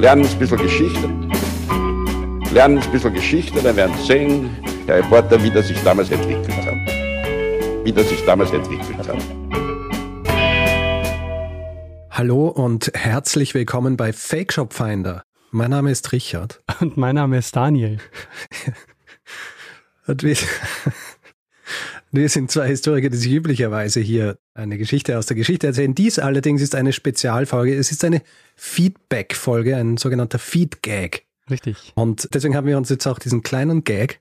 lernen ein bisschen Geschichte. Lernen ein bisschen Geschichte, dann werden Sie sehen, Herr Reporter, wie das sich damals entwickelt hat. Wie das sich damals entwickelt hat. Hallo und herzlich willkommen bei Fake Shop Finder. Mein Name ist Richard. Und mein Name ist Daniel. und wir, wir sind zwei Historiker, die sich üblicherweise hier eine Geschichte aus der Geschichte erzählen. Dies allerdings ist eine Spezialfolge. Es ist eine Feedback-Folge, ein sogenannter Feed-Gag. Richtig. Und deswegen haben wir uns jetzt auch diesen kleinen Gag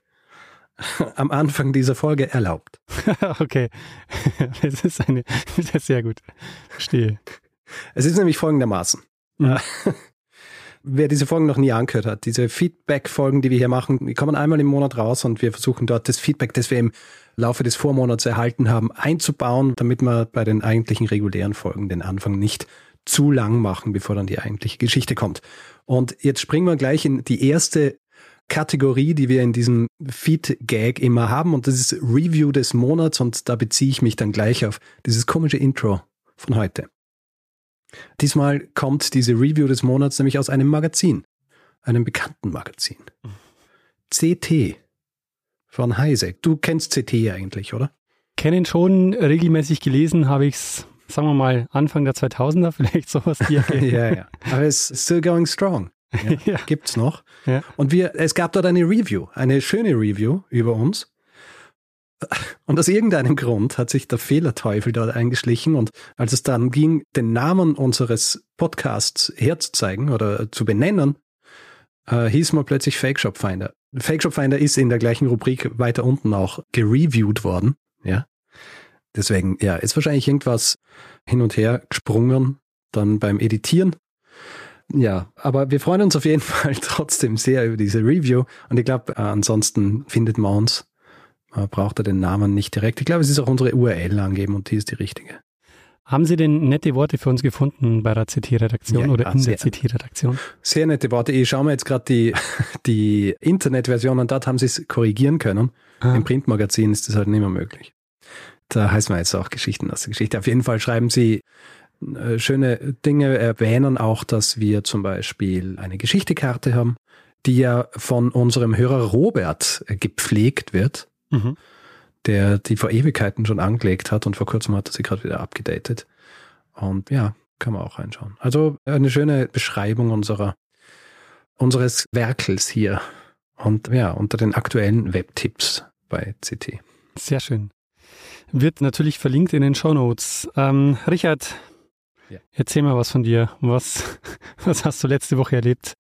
am Anfang dieser Folge erlaubt. okay. Das ist eine, das ist sehr gut. Verstehe. Es ist nämlich folgendermaßen. Mhm. Wer diese Folgen noch nie angehört hat, diese Feedback-Folgen, die wir hier machen, die kommen einmal im Monat raus und wir versuchen dort das Feedback, das wir im Laufe des Vormonats erhalten haben, einzubauen, damit wir bei den eigentlichen regulären Folgen den Anfang nicht zu lang machen, bevor dann die eigentliche Geschichte kommt. Und jetzt springen wir gleich in die erste Kategorie, die wir in diesem Feed-Gag immer haben und das ist Review des Monats und da beziehe ich mich dann gleich auf dieses komische Intro von heute. Diesmal kommt diese Review des Monats nämlich aus einem Magazin, einem bekannten Magazin. CT von Heise. Du kennst CT eigentlich, oder? Kennen schon, regelmäßig gelesen habe ich es, sagen wir mal, Anfang der 2000er, vielleicht sowas hier. ja, ja. Aber es ist still going strong. Ja, Ja. Gibt's noch. Ja. Und wir, es gab dort eine Review, eine schöne Review über uns. Und aus irgendeinem Grund hat sich der Fehlerteufel dort eingeschlichen und als es dann ging, den Namen unseres Podcasts herzuzeigen oder zu benennen, äh, hieß man plötzlich Fake Shop Finder. Fake Shop Finder ist in der gleichen Rubrik weiter unten auch gereviewt worden, ja. Deswegen, ja, ist wahrscheinlich irgendwas hin und her gesprungen, dann beim Editieren. Ja, aber wir freuen uns auf jeden Fall trotzdem sehr über diese Review und ich glaube, äh, ansonsten findet man uns äh, braucht er den Namen nicht direkt. Ich glaube, es ist auch unsere URL angeben und die ist die richtige. Haben Sie denn nette Worte für uns gefunden bei der CT-Redaktion Ja, oder ja, in der. CT-Redaktion? Sehr nette Worte. Ich schaue mir jetzt gerade die, die Internetversion an, dort haben sie es korrigieren können. Ah, Im Printmagazin ist das halt nicht mehr möglich. Da heißt man jetzt auch Geschichten aus der Geschichte. Auf jeden Fall schreiben sie äh, schöne Dinge, erwähnen auch, dass wir zum Beispiel eine Geschichtekarte haben, die ja von unserem Hörer Robert äh, gepflegt wird. Mhm. der die vor Ewigkeiten schon angelegt hat und vor kurzem hat er sie gerade wieder abgedatet. Und ja, kann man auch reinschauen. Also eine schöne Beschreibung unserer, unseres Werkels hier. Und ja, unter den aktuellen Webtipps bei CT. Sehr schön. Wird natürlich verlinkt in den Shownotes. Ähm, Richard, Ja. erzähl mal was von dir. Was, was hast du letzte Woche erlebt?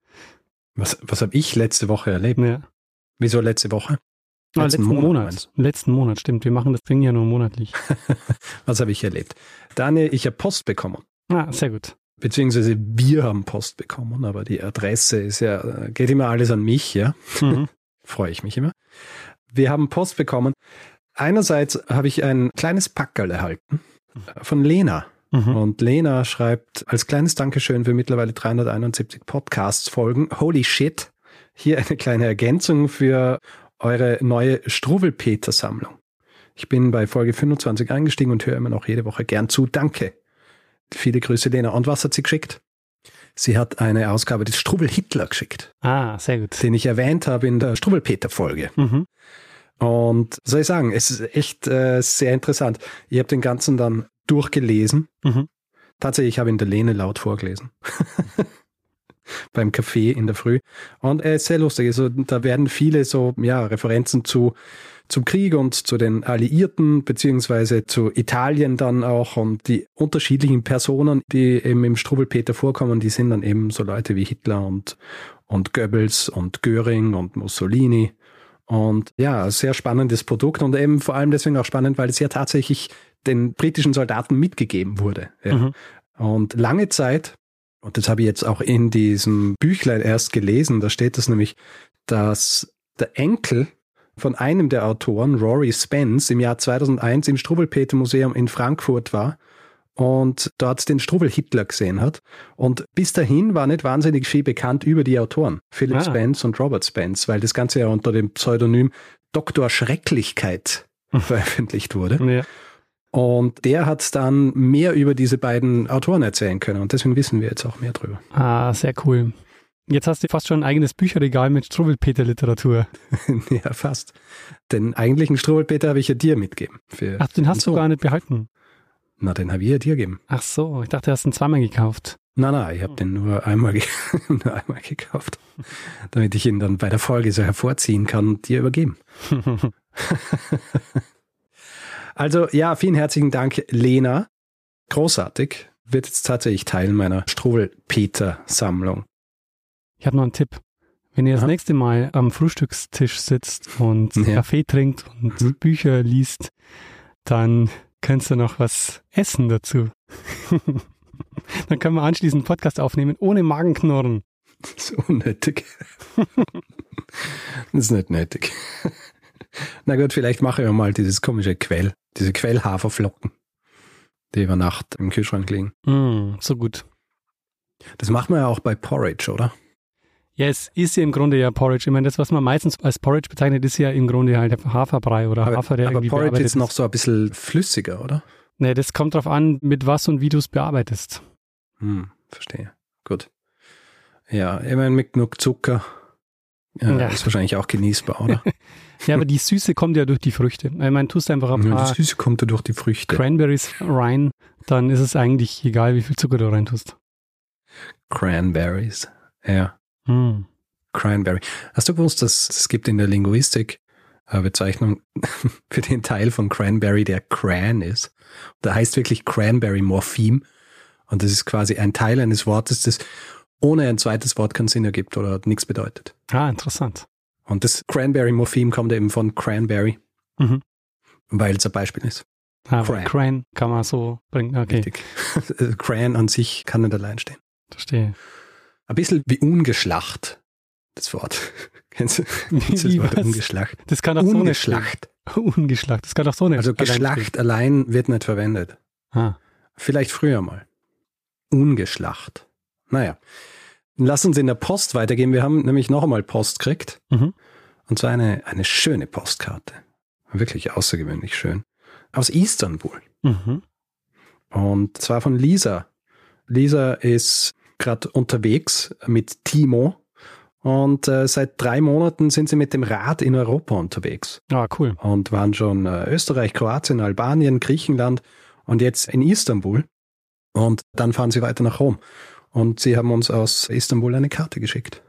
Was, was habe ich letzte Woche erlebt? Ja. Wieso letzte Woche? Ah, Letzten Monat, Monat. letzten Monat, stimmt. Wir machen das Ding ja nur monatlich. Was habe ich erlebt? Daniel, ich habe Post bekommen. Ah, sehr gut. Beziehungsweise wir haben Post bekommen, aber die Adresse ist ja, geht immer alles an mich, ja. Mhm. freue ich mich immer. Wir haben Post bekommen. Einerseits habe ich ein kleines Packerl erhalten von Lena. Mhm. Und Lena schreibt als kleines Dankeschön für mittlerweile 371 Podcasts-Folgen. Holy shit. Hier eine kleine Ergänzung für eure neue Struwelpeter-Sammlung. Ich bin bei Folge 25 eingestiegen und höre immer noch jede Woche gern zu. Danke. Viele Grüße, Lena. Und was hat sie geschickt? Sie hat eine Ausgabe des Struwel Hitler geschickt, Ah, sehr gut. den ich erwähnt habe in der Struwelpeter-Folge. Mhm. Und soll ich sagen, es ist echt äh, sehr interessant. Ich habe den ganzen dann durchgelesen. Mhm. Tatsächlich, ich habe ihn der Lene laut vorgelesen. Beim Café in der Früh. Und er ist sehr lustig. Also, da werden viele so, ja, Referenzen zu, zum Krieg und zu den Alliierten, beziehungsweise zu Italien dann auch und die unterschiedlichen Personen, die eben im Struwelpeter vorkommen, die sind dann eben so Leute wie Hitler und, und Goebbels und Göring und Mussolini. Und ja, sehr spannendes Produkt und eben vor allem deswegen auch spannend, weil es ja tatsächlich den britischen Soldaten mitgegeben wurde. Ja. Mhm. Und lange Zeit, und das habe ich jetzt auch in diesem Büchlein erst gelesen, da steht das nämlich, dass der Enkel von einem der Autoren, Rory Spence, im Jahr 2001 im Struwelpeter-Museum in Frankfurt war und dort den Strubel Hitler gesehen hat. Und bis dahin war nicht wahnsinnig viel bekannt über die Autoren, Philip Ah. Spence und Robert Spence, weil das Ganze ja unter dem Pseudonym Dr. Schrecklichkeit veröffentlicht wurde. Ja. Und der hat dann mehr über diese beiden Autoren erzählen können. Und deswegen wissen wir jetzt auch mehr drüber. Ah, sehr cool. Jetzt hast du fast schon ein eigenes Bücherregal mit Struwelpeter-Literatur. ja, fast. Den eigentlichen Struwelpeter habe ich ja dir mitgegeben. Ach, den hast du gar nicht behalten. Na, den habe ich ja dir gegeben. Ach so, ich dachte, du hast ihn zweimal gekauft. Nein, nein, ich habe den nur einmal, nur einmal gekauft, damit ich ihn dann bei der Folge so hervorziehen kann und dir übergeben. also ja, vielen herzlichen Dank, Lena. Großartig. Wird jetzt tatsächlich Teil meiner Struwel-Peter-Sammlung. Ich habe noch einen Tipp. Wenn ihr das Aha. nächste Mal am Frühstückstisch sitzt und ja. Kaffee trinkt und mhm. Bücher liest, dann könnt ihr noch was essen dazu. dann können wir anschließend einen Podcast aufnehmen ohne Magenknurren. Das ist unnötig. das ist nicht nötig. Na gut, vielleicht mache ich mal dieses komische Quell, diese Quellhaferflocken, die über Nacht im Kühlschrank liegen. Mm, so gut. Das macht man ja auch bei Porridge, oder? Ja, es ist ja im Grunde ja Porridge. Ich meine, das, was man meistens als Porridge bezeichnet, ist ja im Grunde halt Haferbrei oder aber, Hafer, der aber irgendwie Porridge ist noch so ein bisschen flüssiger, oder? Nee, das kommt drauf an, mit was und wie du es bearbeitest. Hm, verstehe. Gut. Ja, ich meine, mit genug Zucker ja, ja. ist wahrscheinlich auch genießbar, oder? ja, aber die Süße kommt ja durch die Früchte. Ich meine, tust du einfach ein paar ja, die Süße kommt ja durch die Früchte. Cranberries rein, dann ist es eigentlich egal, wie viel Zucker du rein tust. Cranberries, ja. Hm. Cranberry. Hast du gewusst, dass es gibt in der Linguistik eine Bezeichnung für den Teil von Cranberry, der Cran ist? Da heißt wirklich Cranberry-Morphem. Und das ist quasi ein Teil eines Wortes, das ohne ein zweites Wort keinen Sinn ergibt oder nichts bedeutet. Ah, interessant. Und das Cranberry-Morphem kommt eben von Cranberry, mhm. weil es ein Beispiel ist. Ah, Cran. Cran kann man so bringen. Okay. Richtig. Cran an sich kann nicht allein stehen. Verstehe. Ein bisschen wie ungeschlacht, das Wort. Kennst du, kennst das Wort ungeschlacht? Das kann auch ungeschlacht. so nicht. Ungeschlacht. Das kann auch so nicht. Also Geschlacht allein, allein wird nicht verwendet. Ah. Vielleicht früher mal. Ungeschlacht. Naja. Lass uns in der Post weitergehen. Wir haben nämlich noch einmal Post gekriegt. Mhm. Und zwar eine, eine schöne Postkarte. Wirklich außergewöhnlich schön. Aus Istanbul. Mhm. Und zwar von Lisa. Lisa ist gerade unterwegs mit Timo. Und äh, seit drei Monaten sind sie mit dem Rad in Europa unterwegs. Ah, cool. Und waren schon äh, Österreich, Kroatien, Albanien, Griechenland und jetzt in Istanbul. Und dann fahren sie weiter nach Rom. Und sie haben uns aus Istanbul eine Karte geschickt.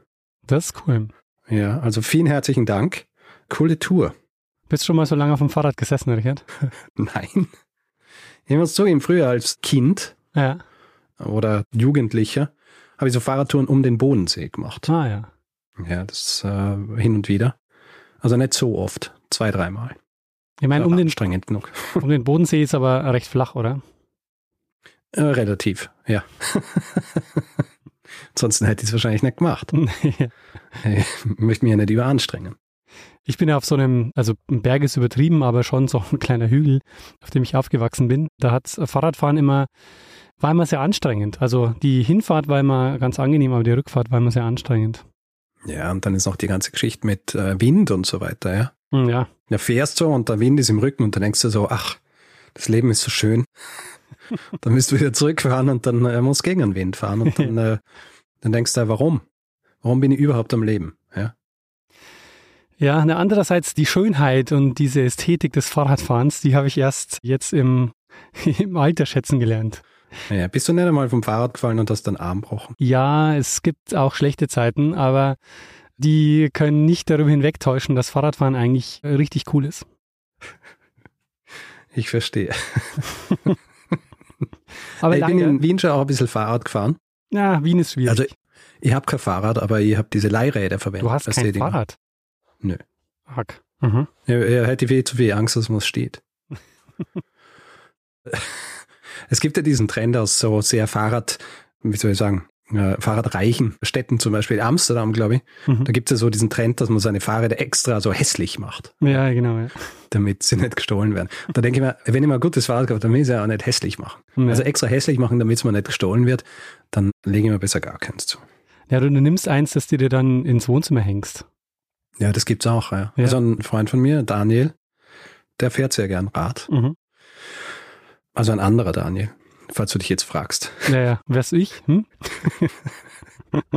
Das ist cool. Ja, also vielen herzlichen Dank. Coole Tour. Bist du schon mal so lange auf dem Fahrrad gesessen, Richard? Nein. Ich muss zugeben, früher als Kind ja. oder Jugendlicher habe ich so Fahrradtouren um den Bodensee gemacht. Ah ja. Ja, das äh, hin und wieder. Also nicht so oft, zwei, dreimal. Ich meine, um den, genug. um den Bodensee ist aber recht flach, oder? Äh, relativ, ja. Ansonsten hätte ich es wahrscheinlich nicht gemacht. ich möchte mich ja nicht überanstrengen. Ich bin ja auf so einem, also ein Berg ist übertrieben, aber schon so ein kleiner Hügel, auf dem ich aufgewachsen bin. Da hat Fahrradfahren immer war immer sehr anstrengend. Also die Hinfahrt war immer ganz angenehm, aber die Rückfahrt war immer sehr anstrengend. Ja, und dann ist noch die ganze Geschichte mit äh, Wind und so weiter, ja. Hm, ja. Ja, fährst so und der Wind ist im Rücken und dann denkst du so, ach, das Leben ist so schön. Dann müsst du wieder zurückfahren und dann äh, musst gegen den Wind fahren und dann, äh, dann denkst du, warum? Warum bin ich überhaupt am Leben? Ja. Ja, andererseits die Schönheit und diese Ästhetik des Fahrradfahrens, die habe ich erst jetzt im, im Alter schätzen gelernt. Ja, bist du nicht einmal vom Fahrrad gefallen und hast deinen Arm gebrochen? Ja, es gibt auch schlechte Zeiten, aber die können nicht darüber hinwegtäuschen, dass Fahrradfahren eigentlich richtig cool ist. Ich verstehe. aber ich bin in Wien schon auch ein bisschen Fahrrad gefahren. Ja, Wien ist schwierig. Also ich habe kein Fahrrad, aber ich habe diese Leihräder verwendet. Du hast kein Fahrrad? Nö. Hack. Mhm. Ja, er hätte viel zu viel Angst, dass man es steht. Es gibt ja diesen Trend aus so sehr Fahrrad, wie soll ich sagen, äh, fahrradreichen Städten, zum Beispiel Amsterdam, glaube ich. Mhm. Da gibt es ja so diesen Trend, dass man seine Fahrräder extra so hässlich macht. Ja, genau. Ja. Damit sie nicht gestohlen werden. Und da denke ich mir, wenn ich mal ein gutes Fahrrad habe, dann will ich es ja auch nicht hässlich machen. Ja. Also extra hässlich machen, damit es mir nicht gestohlen wird, dann lege ich mir besser gar keins zu. Ja, du nimmst eins, das du dir dann ins Wohnzimmer hängst. Ja, das gibt's auch, ja. ja. Also ein Freund von mir, Daniel, der fährt sehr gern Rad. Mhm. Also ein anderer Daniel, falls du dich jetzt fragst. Naja, wär's ich? Hm?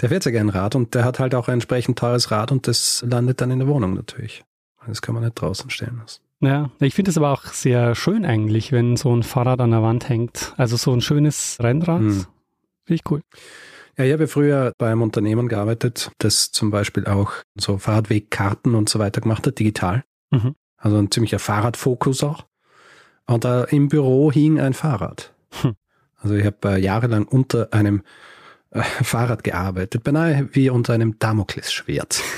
Der fährt sehr gerne Rad und der hat halt auch ein entsprechend teures Rad und das landet dann in der Wohnung natürlich. Das kann man nicht draußen stellen lassen. Ja, ich finde es aber auch sehr schön eigentlich, wenn so ein Fahrrad an der Wand hängt. Also so ein schönes Rennrad. Hm. Finde ich cool. Ja, ich habe früher bei einem Unternehmen gearbeitet, das zum Beispiel auch so Fahrradwegkarten und so weiter gemacht hat, digital. Mhm. Also ein ziemlicher Fahrradfokus auch. Und da im Büro hing ein Fahrrad. Hm. Also ich habe äh, jahrelang unter einem äh, Fahrrad gearbeitet, beinahe wie unter einem Damoklesschwert.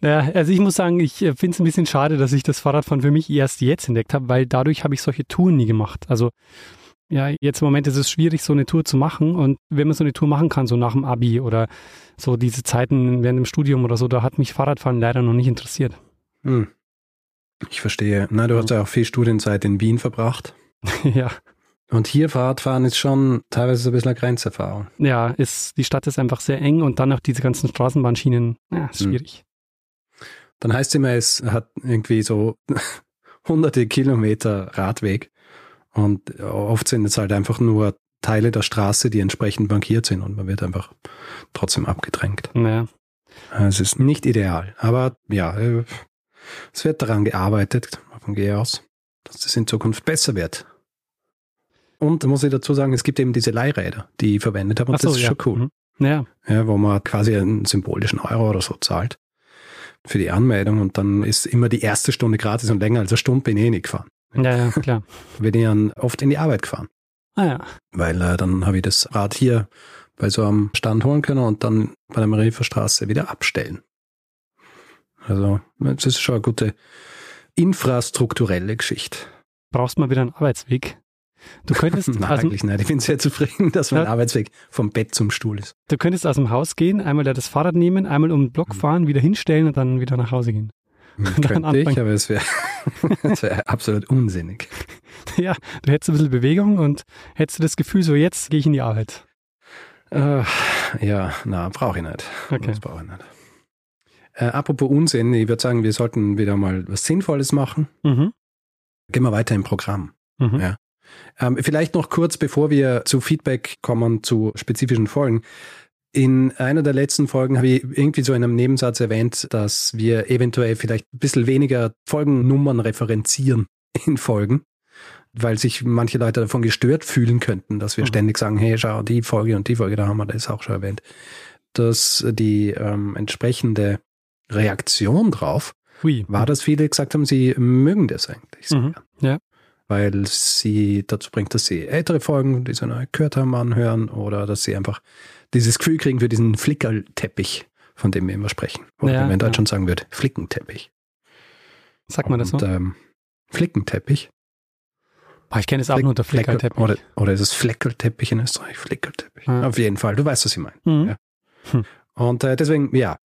Ja, also ich muss sagen, ich äh, finde es ein bisschen schade, dass ich das Fahrradfahren für mich erst jetzt entdeckt habe, weil dadurch habe ich solche Touren nie gemacht. Also ja, jetzt im Moment ist es schwierig, so eine Tour zu machen. Und wenn man so eine Tour machen kann, so nach dem Abi oder so diese Zeiten während dem Studium oder so, da hat mich Fahrradfahren leider noch nicht interessiert. Hm. Ich verstehe. Na, du hast ja auch viel Studienzeit in Wien verbracht. ja. Und hier Fahrradfahren ist schon teilweise so ein bisschen eine Grenzerfahrung. Ja, ist, die Stadt ist einfach sehr eng und dann noch diese ganzen Straßenbahnschienen. Ja, ist hm. schwierig. Dann heißt es immer, es hat irgendwie so hunderte Kilometer Radweg und oft sind es halt einfach nur Teile der Straße, die entsprechend bankiert sind und man wird einfach trotzdem abgedrängt. Naja. Es ist nicht ideal, aber ja, äh, es wird daran gearbeitet, davon gehe ich aus, dass das in Zukunft besser wird. Und da muss ich dazu sagen, es gibt eben diese Leihräder, die ich verwendet habe und so, das ist ja. schon cool. Mhm. Ja. ja. Wo man quasi einen symbolischen Euro oder so zahlt für die Anmeldung und dann ist immer die erste Stunde gratis und länger als eine Stunde bin ich eh nicht gefahren. Ja, ja, klar. bin ich dann oft in die Arbeit gefahren. Ah ja. Weil äh, dann habe ich das Rad hier bei so einem Stand holen können und dann bei der Marieferstraße wieder abstellen. Also, das ist schon eine gute infrastrukturelle Geschichte. Brauchst mal wieder einen Arbeitsweg? Du könntest. Nein, also, eigentlich nicht. Ich bin sehr zufrieden, dass mein ja, Arbeitsweg vom Bett zum Stuhl ist. Du könntest aus dem Haus gehen, einmal da das Fahrrad nehmen, einmal um den Block mhm. fahren, wieder hinstellen und dann wieder nach Hause gehen. Hm, könnte ich, aber es wäre wär absolut unsinnig. Ja, du hättest ein bisschen Bewegung und hättest du das Gefühl, so jetzt gehe ich in die Arbeit. Äh, ja, na, brauche ich nicht. Okay. Das brauche ich nicht. Äh, apropos Unsinn, ich würde sagen, wir sollten wieder mal was Sinnvolles machen. Mhm. Gehen wir weiter im Programm. Mhm. Ja. Ähm, vielleicht noch kurz, bevor wir zu Feedback kommen, zu spezifischen Folgen. In einer der letzten Folgen habe ich irgendwie so in einem Nebensatz erwähnt, dass wir eventuell vielleicht ein bisschen weniger Folgennummern referenzieren in Folgen, weil sich manche Leute davon gestört fühlen könnten, dass wir mhm. ständig sagen, hey, schau, die Folge und die Folge, da haben wir das auch schon erwähnt. Dass die ähm, entsprechende Reaktion drauf Hui. war, dass viele gesagt haben, sie mögen das eigentlich so. Mhm. Ja weil sie dazu bringt, dass sie ältere Folgen, die sie neu gehört haben, anhören oder dass sie einfach dieses Gefühl kriegen für diesen Flickerteppich, von dem wir immer sprechen. Oder ja, wie man in Deutschland ja. sagen wird, Flickenteppich. Sagt man das so? ähm, Flickenteppich. Oh, ich kenne es auch nur unter Flickerteppich. Oder, oder ist es Fleckerteppich in Österreich? Flickerteppich. Ja. Auf jeden Fall, du weißt, was ich meine. Mhm. Hm. Und äh, deswegen, ja,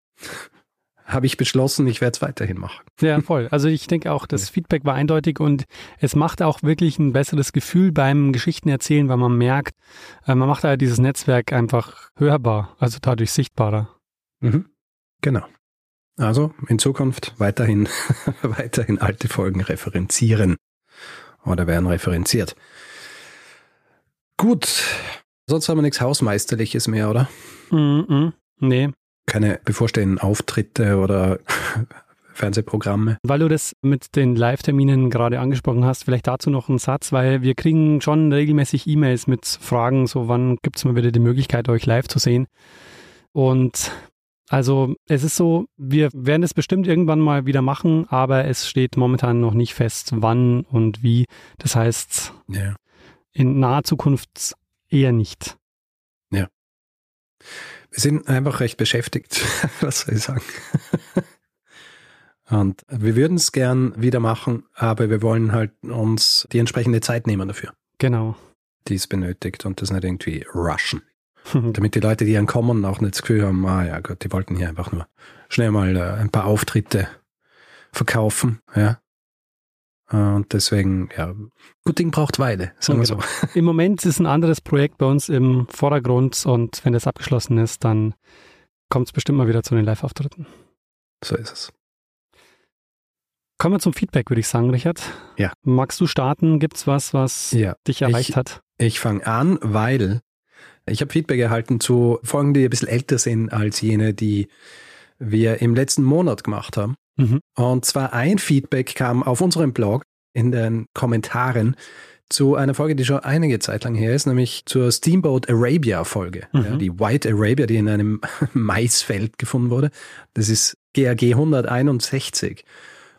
habe ich beschlossen, ich werde es weiterhin machen. Ja, voll. Also ich denke auch, das Feedback war eindeutig und es macht auch wirklich ein besseres Gefühl beim Geschichten erzählen, weil man merkt, äh, man macht ja dieses Netzwerk einfach hörbar, also dadurch sichtbarer. Mhm. Genau. Also in Zukunft weiterhin, weiterhin alte Folgen referenzieren oder werden referenziert. Gut. Sonst haben wir nichts Hausmeisterliches mehr, oder? Mm, -mm. Nee, keine bevorstehenden Auftritte oder Fernsehprogramme. Weil du das mit den Live-Terminen gerade angesprochen hast, vielleicht dazu noch einen Satz, weil wir kriegen schon regelmäßig E-Mails mit Fragen, so wann gibt es mal wieder die Möglichkeit, euch live zu sehen. Und also es ist so, wir werden es bestimmt irgendwann mal wieder machen, aber es steht momentan noch nicht fest, wann und wie. Das heißt, ja. in naher Zukunft eher nicht. Ja. Wir sind einfach recht beschäftigt, was soll ich sagen. Und wir würden es gern wieder machen, aber wir wollen halt uns die entsprechende Zeit nehmen dafür. Genau. Die es benötigt und das nicht irgendwie rushen. Damit die Leute, die ankommen, auch nicht das Gefühl haben, ah ja Gott, die wollten hier einfach nur schnell mal äh, ein paar Auftritte verkaufen, ja. Und deswegen, ja, gut Ding braucht Weile, sagen wir so. Im Moment ist ein anderes Projekt bei uns im Vordergrund und wenn das abgeschlossen ist, dann kommt es bestimmt mal wieder zu den Live-Auftritten. So ist es. Kommen wir zum Feedback, würde ich sagen, Richard. Ja. Magst du starten? Gibt es was, was ja. dich erreicht ich, hat? Ich fange an, weil Ich habe Feedback erhalten zu Folgen, die ein bisschen älter sind als jene, die wir im letzten Monat gemacht haben. Mhm. Und zwar ein Feedback kam auf unserem Blog in den Kommentaren zu einer Folge, die schon einige Zeit lang her ist, nämlich zur Steamboat Arabia Folge. Mhm. Ja, die White Arabia, die in einem Maisfeld gefunden wurde. Das ist GAG 161.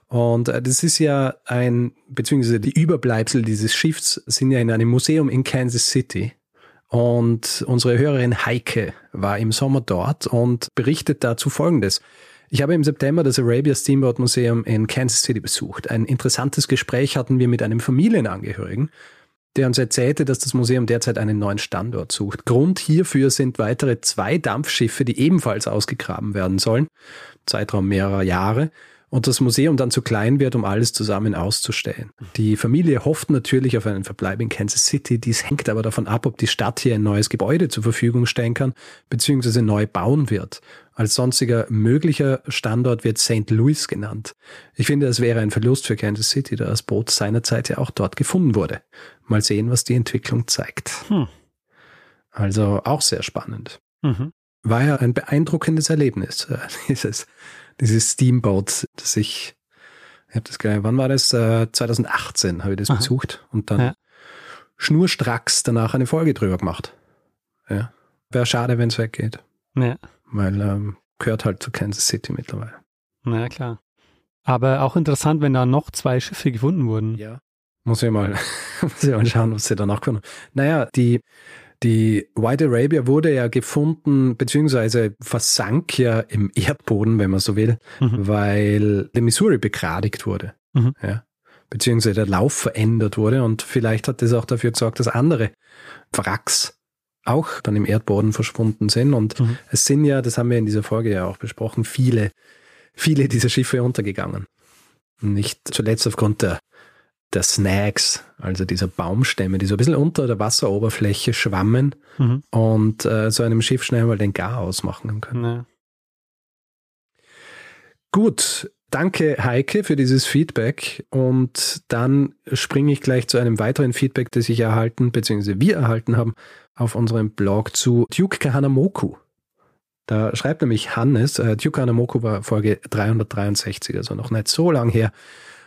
Und äh, das ist ja ein, beziehungsweise die Überbleibsel dieses Schiffs sind ja in einem Museum in Kansas City. Und unsere Hörerin Heike war im Sommer dort und berichtet dazu Folgendes. Ich habe im September das Arabia Steamboat Museum in Kansas City besucht. Ein interessantes Gespräch hatten wir mit einem Familienangehörigen, der uns erzählte, dass das Museum derzeit einen neuen Standort sucht. Grund hierfür sind weitere zwei Dampfschiffe, die ebenfalls ausgegraben werden sollen, Zeitraum mehrerer Jahre, und das Museum dann zu klein wird, um alles zusammen auszustellen. Die Familie hofft natürlich auf einen Verbleib in Kansas City. Dies hängt aber davon ab, ob die Stadt hier ein neues Gebäude zur Verfügung stellen kann, beziehungsweise neu bauen wird. Als sonstiger möglicher Standort wird St. Louis genannt. Ich finde, es wäre ein Verlust für Kansas City, da das Boot seinerzeit ja auch dort gefunden wurde. Mal sehen, was die Entwicklung zeigt. Hm. Also auch sehr spannend. Mhm. War ja ein beeindruckendes Erlebnis, äh, dieses dieses Steamboat, das ich, ich habe das gleich, wann war das? Äh, 2018 habe ich das Aha. besucht und dann ja. schnurstracks danach eine Folge drüber gemacht. Ja. Wäre schade, wenn es weggeht. Ja. Weil ähm, gehört halt zu Kansas City mittlerweile. Na ja, klar. Aber auch interessant, wenn da noch zwei Schiffe gefunden wurden. Ja. Muss ich mal, muss ich mal schauen, was sie danach gefunden haben. Naja, die die White Arabia wurde ja gefunden, beziehungsweise versank ja im Erdboden, wenn man so will, mhm. weil der Missouri begradigt wurde. Mhm. Ja. Beziehungsweise der Lauf verändert wurde und vielleicht hat das auch dafür gesorgt, dass andere Wracks auch dann im Erdboden verschwunden sind. Und mhm. es sind ja, das haben wir in dieser Folge ja auch besprochen, viele, viele dieser Schiffe untergegangen. Nicht zuletzt aufgrund der der Snags, also dieser Baumstämme, die so ein bisschen unter der Wasseroberfläche schwammen mhm. und äh, so einem Schiff schnell mal den Gar ausmachen können. Ja. Gut, danke Heike für dieses Feedback und dann springe ich gleich zu einem weiteren Feedback, das ich erhalten bzw. wir erhalten haben auf unserem Blog zu Duke Kahanamoku. Da schreibt nämlich Hannes, äh, Duke Kahanamoku war Folge 363, also noch nicht so lang her.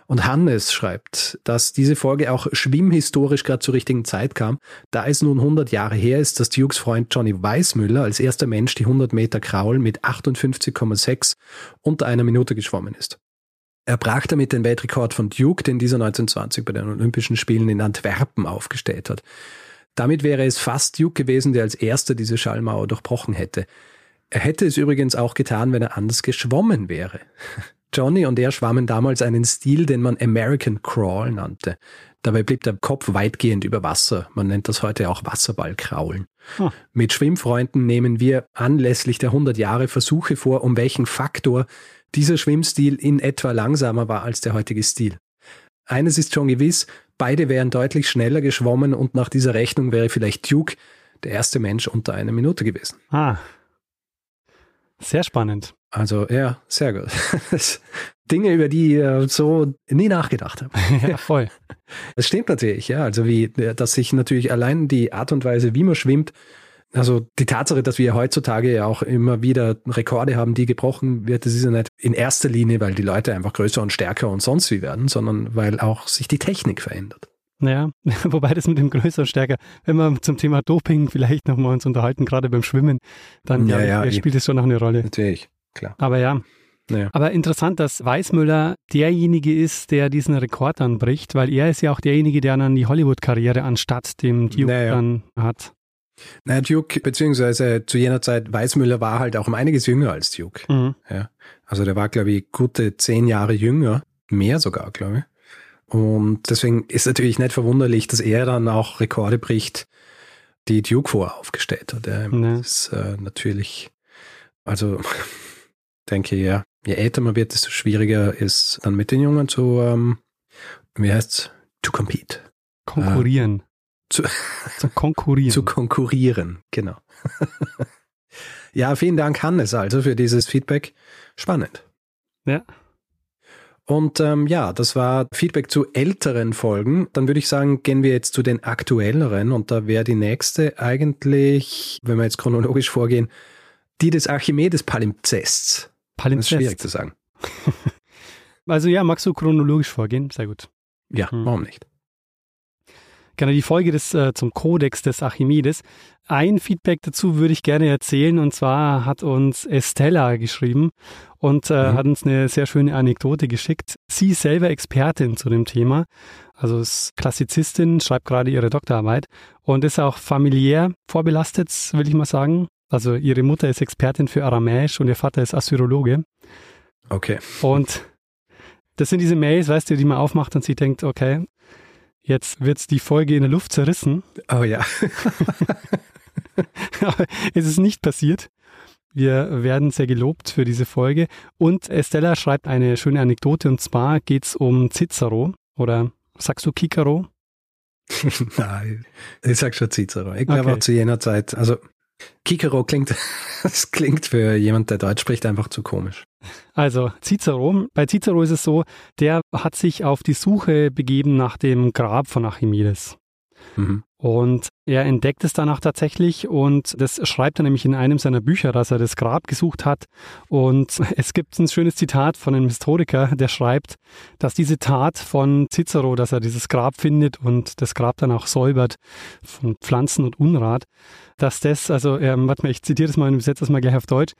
Und Hannes schreibt, dass diese Folge auch schwimmhistorisch gerade zur richtigen Zeit kam, da es nun 100 Jahre her ist, dass Dukes Freund Johnny Weissmüller als erster Mensch die 100 Meter Kraul mit 58,6 unter einer Minute geschwommen ist. Er brach damit den Weltrekord von Duke, den dieser 1920 bei den Olympischen Spielen in Antwerpen aufgestellt hat. Damit wäre es fast Duke gewesen, der als erster diese Schallmauer durchbrochen hätte. Er hätte es übrigens auch getan, wenn er anders geschwommen wäre. Johnny und er schwammen damals einen Stil, den man American Crawl nannte. Dabei blieb der Kopf weitgehend über Wasser. Man nennt das heute auch Wasserballkraulen. Hm. Mit Schwimmfreunden nehmen wir anlässlich der 100 Jahre Versuche vor, um welchen Faktor dieser Schwimmstil in etwa langsamer war als der heutige Stil. Eines ist schon gewiss, beide wären deutlich schneller geschwommen und nach dieser Rechnung wäre vielleicht Duke der erste Mensch unter einer Minute gewesen. Ah. Sehr spannend. Also ja, sehr gut. Dinge, über die ich so nie nachgedacht habe. Ja, voll. Es stimmt natürlich, ja. Also wie, dass sich natürlich allein die Art und Weise, wie man schwimmt, also die Tatsache, dass wir heutzutage ja auch immer wieder Rekorde haben, die gebrochen wird, das ist ja nicht in erster Linie, weil die Leute einfach größer und stärker und sonst wie werden, sondern weil auch sich die Technik verändert. Naja, wobei das mit dem größer stärker, wenn wir zum Thema Doping vielleicht nochmal uns unterhalten, gerade beim Schwimmen, dann ja, ja, spielt es schon noch eine Rolle. Natürlich klar. Aber ja. Naja. Aber interessant, dass Weißmüller derjenige ist, der diesen Rekord dann bricht, weil er ist ja auch derjenige, der dann die Hollywood-Karriere anstatt dem Duke dann hat. Naja, Duke, beziehungsweise zu jener Zeit, Weißmüller war halt auch um einiges jünger als Duke. Mhm. Ja. Also der war, glaube ich, gute zehn Jahre jünger, mehr sogar, glaube ich. Und deswegen ist natürlich nicht verwunderlich, dass er dann auch Rekorde bricht, die Duke vorher aufgestellt hat. Ja. Nee. Das ist äh, natürlich, also denke, ja, je älter man wird, desto schwieriger ist dann mit den Jungen zu, ähm, wie heißt's, to compete. Konkurrieren. Äh, zu, zu konkurrieren. zu konkurrieren, genau. ja, vielen Dank, Hannes, also für dieses Feedback. Spannend. Ja. Und ähm, ja, das war Feedback zu älteren Folgen. Dann würde ich sagen, gehen wir jetzt zu den aktuelleren. Und da wäre die nächste eigentlich, wenn wir jetzt chronologisch vorgehen, die des Archimedes-Palimpsests. Palimpsest. Das ist schwierig zu sagen. also ja, magst du chronologisch vorgehen? Sehr gut. Ja, hm. warum nicht? Genau, die Folge des, äh, zum Kodex des Archimedes. Ein Feedback dazu würde ich gerne erzählen und zwar hat uns Estella geschrieben und äh, mhm. hat uns eine sehr schöne Anekdote geschickt. Sie ist selber Expertin zu dem Thema, also ist Klassizistin, schreibt gerade ihre Doktorarbeit und ist auch familiär vorbelastet, will ich mal sagen. Also ihre Mutter ist Expertin für Aramäisch und ihr Vater ist Assyrologe. Okay. Und das sind diese Mails, weißt du, die man aufmacht und sie denkt, okay, Jetzt wird die Folge in der Luft zerrissen. Oh ja. Aber es ist nicht passiert. Wir werden sehr gelobt für diese Folge. Und Estella schreibt eine schöne Anekdote und zwar geht es um Cicero oder sagst du Kikaro? Nein, ich sag schon Cicero. Ich glaube okay. auch zu jener Zeit, also Kikero klingt, das klingt für jemand, der Deutsch spricht, einfach zu komisch. Also Cicero, bei Cicero ist es so, der hat sich auf die Suche begeben nach dem Grab von Archimedes. Mhm. Und er entdeckt es danach tatsächlich und das schreibt er nämlich in einem seiner Bücher, dass er das Grab gesucht hat. Und es gibt ein schönes Zitat von einem Historiker, der schreibt, dass diese Tat von Cicero, dass er dieses Grab findet und das Grab dann auch säubert von Pflanzen und Unrat, dass das, also ähm, warte mal, ich zitiere das mal und übersetze das mal gleich auf Deutsch.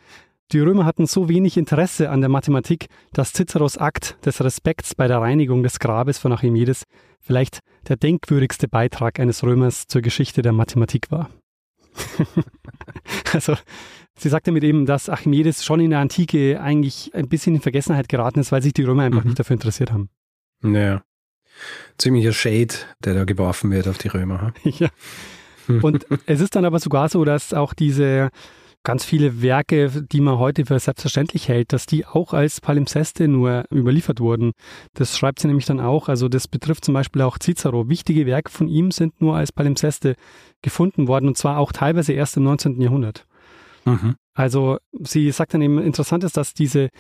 Die Römer hatten so wenig Interesse an der Mathematik, dass Ciceros Akt des Respekts bei der Reinigung des Grabes von Archimedes vielleicht der denkwürdigste Beitrag eines Römers zur Geschichte der Mathematik war. also, sie sagte mit eben, dass Archimedes schon in der Antike eigentlich ein bisschen in Vergessenheit geraten ist, weil sich die Römer einfach mhm. nicht dafür interessiert haben. Naja. Ziemlicher Shade, der da geworfen wird auf die Römer. ja. Und es ist dann aber sogar so, dass auch diese ganz viele Werke, die man heute für selbstverständlich hält, dass die auch als Palimpseste nur überliefert wurden. Das schreibt sie nämlich dann auch. Also das betrifft zum Beispiel auch Cicero. Wichtige Werke von ihm sind nur als Palimpseste gefunden worden und zwar auch teilweise erst im 19. Jahrhundert. Mhm. Also sie sagt dann eben, interessant ist, dass diese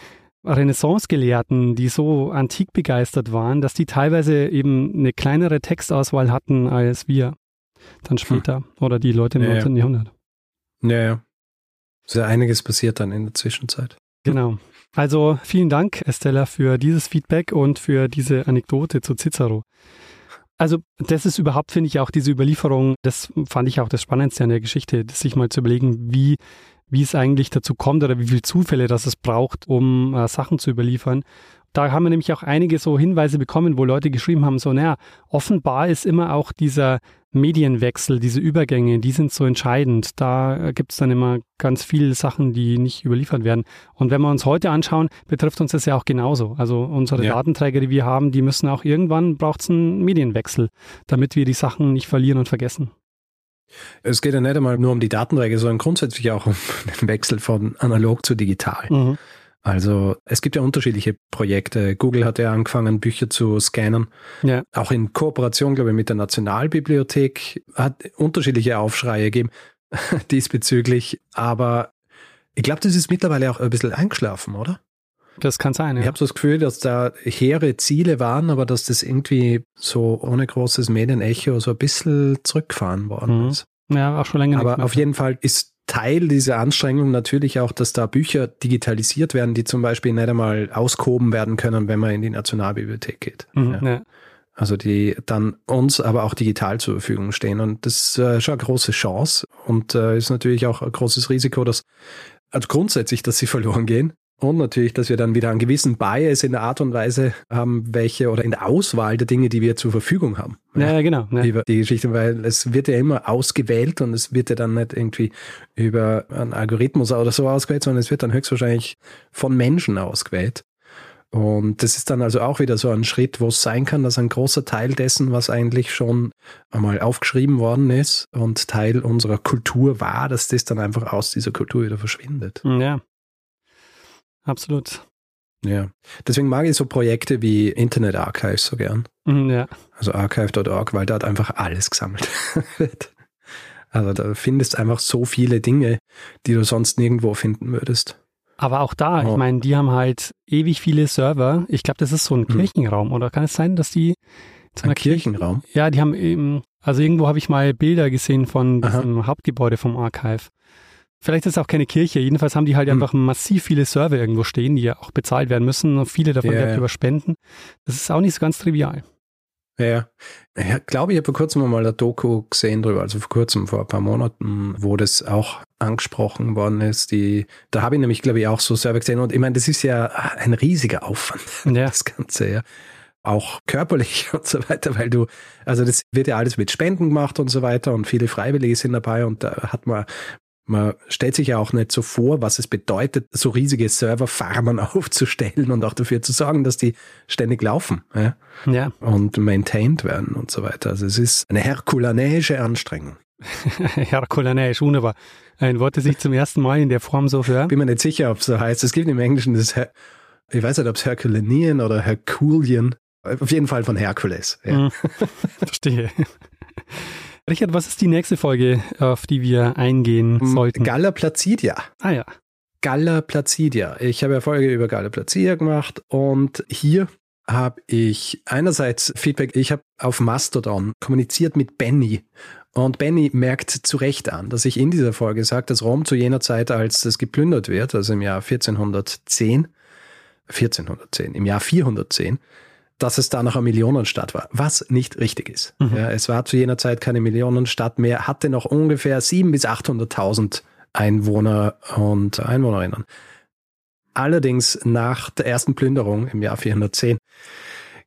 Renaissance-Gelehrten, die so antik begeistert waren, dass die teilweise eben eine kleinere Textauswahl hatten als wir dann später hm. oder die Leute im ja, 19. Jahrhundert. Ja, ja. Ja einiges passiert dann in der Zwischenzeit. Genau. Also vielen Dank, Estella, für dieses Feedback und für diese Anekdote zu Cicero. Also das ist überhaupt, finde ich, auch diese Überlieferung, das fand ich auch das Spannendste an der Geschichte, sich mal zu überlegen, wie, wie es eigentlich dazu kommt oder wie viele Zufälle das es braucht, um äh, Sachen zu überliefern. Da haben wir nämlich auch einige so Hinweise bekommen, wo Leute geschrieben haben, so, naja, offenbar ist immer auch dieser Medienwechsel, diese Übergänge, die sind so entscheidend. Da gibt es dann immer ganz viele Sachen, die nicht überliefert werden. Und wenn wir uns heute anschauen, betrifft uns das ja auch genauso. Also unsere ja. Datenträger, die wir haben, die müssen auch irgendwann, braucht es einen Medienwechsel, damit wir die Sachen nicht verlieren und vergessen. Es geht ja nicht einmal nur um die Datenträger, sondern grundsätzlich auch um den Wechsel von analog zu digital. Mhm. Also es gibt ja unterschiedliche Projekte. Google hat ja angefangen, Bücher zu scannen. Ja. Auch in Kooperation, glaube ich, mit der Nationalbibliothek hat unterschiedliche Aufschreie gegeben diesbezüglich. Aber ich glaube, das ist mittlerweile auch ein bisschen eingeschlafen, oder? Das kann sein, ja. Ich habe so das Gefühl, dass da hehre Ziele waren, aber dass das irgendwie so ohne großes Medienecho so ein bisschen zurückgefahren worden mhm. ist. Ja, auch schon länger. Aber auf jeden Fall ist Teil dieser Anstrengung natürlich auch, dass da Bücher digitalisiert werden, die zum Beispiel nicht einmal auskoben werden können, wenn man in die Nationalbibliothek geht. Mhm, ja. Ja. Also die dann uns aber auch digital zur Verfügung stehen. Und das ist äh, schon eine große Chance und äh, ist natürlich auch ein großes Risiko, dass also grundsätzlich, dass sie verloren gehen. Und natürlich, dass wir dann wieder einen gewissen Bias in der Art und Weise haben, welche oder in der Auswahl der Dinge, die wir zur Verfügung haben. Ja, ja genau. Ja. Die, die, Geschichte, weil es wird ja immer ausgewählt und es wird ja dann nicht irgendwie über einen Algorithmus oder so ausgewählt, sondern es wird dann höchstwahrscheinlich von Menschen ausgewählt. Und das ist dann also auch wieder so ein Schritt, wo es sein kann, dass ein großer Teil dessen, was eigentlich schon einmal aufgeschrieben worden ist und Teil unserer Kultur war, dass das dann einfach aus dieser Kultur wieder verschwindet. Ja, absolut. Ja, deswegen mag ich so Projekte wie Internet Archives so gern. Mhm, ja. Also archive.org, weil dort einfach alles gesammelt wird. Also da findest einfach so viele Dinge, die du sonst nirgendwo finden würdest. Aber auch da, oh. ich meine, die haben halt ewig viele Server. Ich glaube, das ist so ein hm. Kirchenraum, oder kann es sein, dass die zu einer ein Kirchenraum? Kirche, ja, die haben eben, also irgendwo habe ich mal Bilder gesehen von diesem Aha. Hauptgebäude vom Archive. Vielleicht ist es auch keine Kirche. Jedenfalls haben die halt hm. einfach massiv viele Server irgendwo stehen, die ja auch bezahlt werden müssen. Und viele davon yeah. über Spenden. Das ist auch nicht so ganz trivial. Ja, ich glaube, ich habe vor kurzem mal eine Doku gesehen drüber, also vor kurzem, vor ein paar Monaten, wo das auch angesprochen worden ist. Die, da habe ich nämlich, glaube ich, auch so Server gesehen. Und ich meine, das ist ja ein riesiger Aufwand, ja. das Ganze, ja. Auch körperlich und so weiter, weil du, also das wird ja alles mit Spenden gemacht und so weiter und viele Freiwillige sind dabei und da hat man man stellt sich ja auch nicht so vor, was es bedeutet, so riesige Serverfarmen aufzustellen und auch dafür zu sorgen, dass die ständig laufen ja? ja. und maintained werden und so weiter. Also es ist eine herkulanäische Anstrengung. Herkulanäisch, wunderbar. Ein Wort, das ich zum ersten Mal in der Form so höre. Bin mir nicht sicher, ob es so heißt. Es gibt im Englischen das, Her ich weiß nicht, ob es Herculean oder Herculean. Auf jeden Fall von Herkules. Ja. Mm, verstehe. Richard, was ist die nächste Folge, auf die wir eingehen sollten? Galla Placidia. Ah ja. Galla Placidia. Ich habe ja Folge über Galla Placidia gemacht und hier habe ich einerseits Feedback, ich habe auf Mastodon kommuniziert mit Benny und Benny merkt zu Recht an, dass ich in dieser Folge sage, dass Rom zu jener Zeit, als es geplündert wird, also im Jahr 1410, 1410, im Jahr 410, dass es da noch eine Millionenstadt war, was nicht richtig ist. Mhm. Ja, es war zu jener Zeit keine Millionenstadt mehr, hatte noch ungefähr 700.000 bis 800.000 Einwohner und Einwohnerinnen. Allerdings nach der ersten Plünderung im Jahr 410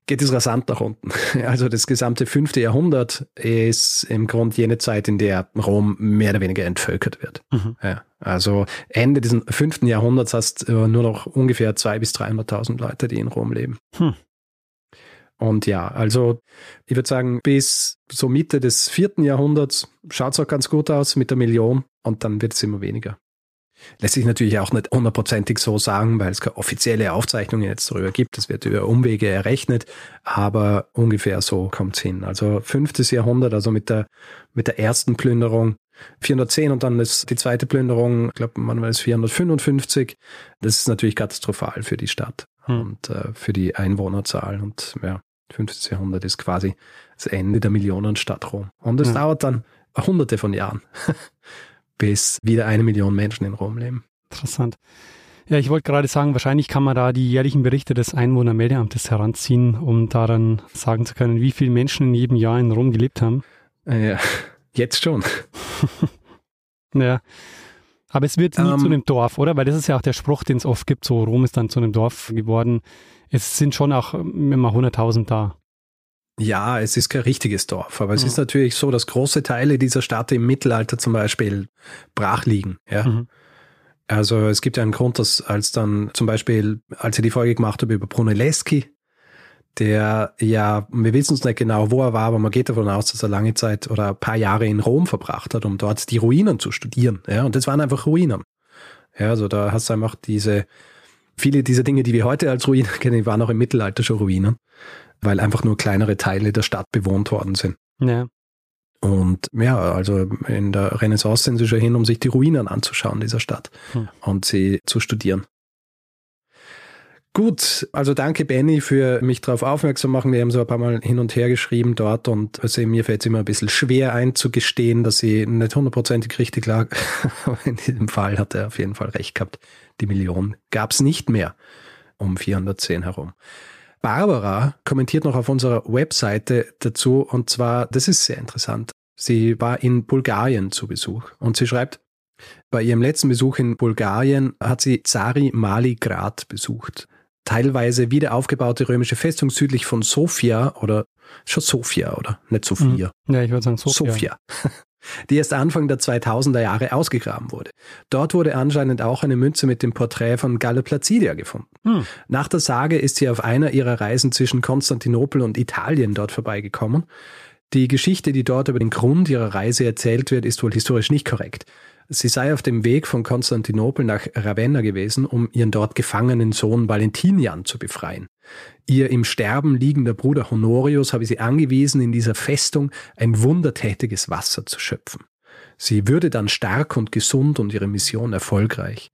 geht es rasant nach unten. Also das gesamte fünfte Jahrhundert ist im Grunde jene Zeit, in der Rom mehr oder weniger entvölkert wird. Mhm. Ja, also Ende des fünften Jahrhunderts hast du nur noch ungefähr zwei bis 300.000 Leute, die in Rom leben. Hm. Und ja, also ich würde sagen, bis so Mitte des vierten Jahrhunderts schaut es auch ganz gut aus mit der Million und dann wird es immer weniger. Lässt sich natürlich auch nicht hundertprozentig so sagen, weil es keine offizielle Aufzeichnungen jetzt darüber gibt. Das wird über Umwege errechnet, aber ungefähr so kommt es hin. Also fünftes Jahrhundert, also mit der, mit der ersten Plünderung 410 und dann ist die zweite Plünderung, ich glaube, manchmal ist 455. Das ist natürlich katastrophal für die Stadt hm. und äh, für die Einwohnerzahl und ja. 15. Jahrhundert ist quasi das Ende der Millionenstadt Rom. Und es mhm. dauert dann hunderte von Jahren, bis wieder eine Million Menschen in Rom leben. Interessant. Ja, ich wollte gerade sagen, wahrscheinlich kann man da die jährlichen Berichte des Einwohnermeldeamtes heranziehen, um daran sagen zu können, wie viele Menschen in jedem Jahr in Rom gelebt haben. Ja, jetzt schon. ja. Aber es wird nie ähm. zu einem Dorf, oder? Weil das ist ja auch der Spruch, den es oft gibt, so Rom ist dann zu einem Dorf geworden es sind schon auch immer 100.000 da. Ja, es ist kein richtiges Dorf, aber es mhm. ist natürlich so, dass große Teile dieser Stadt im Mittelalter zum Beispiel brach liegen. Ja? Mhm. Also es gibt ja einen Grund, dass als dann zum Beispiel, als ich die Folge gemacht habe über Brunelleschi, der ja, wir wissen es nicht genau, wo er war, aber man geht davon aus, dass er lange Zeit oder ein paar Jahre in Rom verbracht hat, um dort die Ruinen zu studieren. Ja, und das waren einfach Ruinen. Ja, also da hast du einfach diese Viele dieser Dinge, die wir heute als Ruinen kennen, waren auch im Mittelalter schon Ruinen, weil einfach nur kleinere Teile der Stadt bewohnt worden sind. Ja. Und ja, also in der Renaissance sind sie schon hin, um sich die Ruinen anzuschauen dieser Stadt hm. und sie zu studieren. Gut, also danke Benny für mich darauf aufmerksam machen. Wir haben so ein paar Mal hin und her geschrieben dort und also mir fällt es immer ein bisschen schwer einzugestehen, dass sie nicht hundertprozentig richtig lag. Aber in diesem Fall hat er auf jeden Fall recht gehabt. Die Million gab es nicht mehr um 410 herum. Barbara kommentiert noch auf unserer Webseite dazu und zwar, das ist sehr interessant. Sie war in Bulgarien zu Besuch und sie schreibt, bei ihrem letzten Besuch in Bulgarien hat sie Zari Mali Grad besucht. Teilweise wieder aufgebaute römische Festung südlich von Sofia oder schon Sofia oder nicht Sophia. Mhm. Ja, ich würde sagen Sofia. Sofia. die erst Anfang der 2000er Jahre ausgegraben wurde. Dort wurde anscheinend auch eine Münze mit dem Porträt von Galle Placidia gefunden. Hm. Nach der Sage ist sie auf einer ihrer Reisen zwischen Konstantinopel und Italien dort vorbeigekommen. Die Geschichte, die dort über den Grund ihrer Reise erzählt wird, ist wohl historisch nicht korrekt. Sie sei auf dem Weg von Konstantinopel nach Ravenna gewesen, um ihren dort gefangenen Sohn Valentinian zu befreien. Ihr im Sterben liegender Bruder Honorius habe sie angewiesen, in dieser Festung ein wundertätiges Wasser zu schöpfen. Sie würde dann stark und gesund und ihre Mission erfolgreich.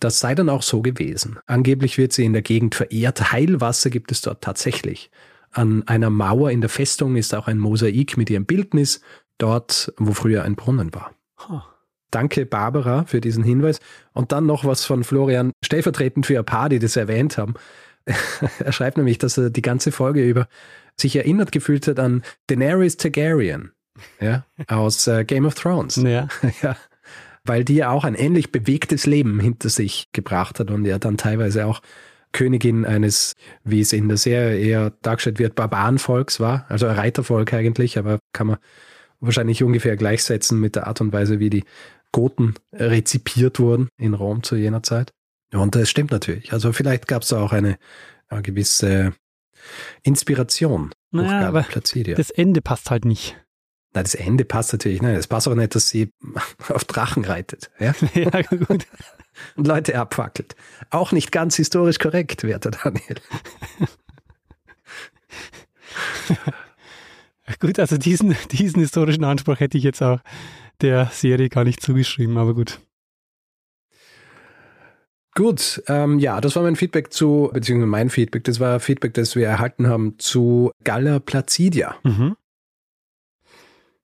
Das sei dann auch so gewesen. Angeblich wird sie in der Gegend verehrt. Heilwasser gibt es dort tatsächlich. An einer Mauer in der Festung ist auch ein Mosaik mit ihrem Bildnis, dort, wo früher ein Brunnen war. Huh. Danke, Barbara, für diesen Hinweis. Und dann noch was von Florian, stellvertretend für ein paar, die das erwähnt haben. er schreibt nämlich, dass er die ganze Folge über sich erinnert gefühlt hat an Daenerys Targaryen ja, aus äh, Game of Thrones. Ja. ja. Weil die ja auch ein ähnlich bewegtes Leben hinter sich gebracht hat und ja dann teilweise auch Königin eines, wie es in der Serie eher dargestellt wird, Barbarenvolks war, also ein Reitervolk eigentlich, aber kann man wahrscheinlich ungefähr gleichsetzen mit der Art und Weise, wie die Goten rezipiert wurden in Rom zu jener Zeit. Und das stimmt natürlich. Also vielleicht gab es da auch eine, eine gewisse Inspiration naja, aber Placidia. Das Ende passt halt nicht. Na, das Ende passt natürlich nicht. Es passt auch nicht, dass sie auf Drachen reitet. Ja, ja gut. Und Leute abfackelt. Auch nicht ganz historisch korrekt, werter Daniel. gut, also diesen, diesen historischen Anspruch hätte ich jetzt auch der Serie gar nicht zugeschrieben, aber gut. Gut, ähm, ja, das war mein Feedback zu, beziehungsweise mein Feedback, das war Feedback, das wir erhalten haben zu Galla Placidia. Mhm.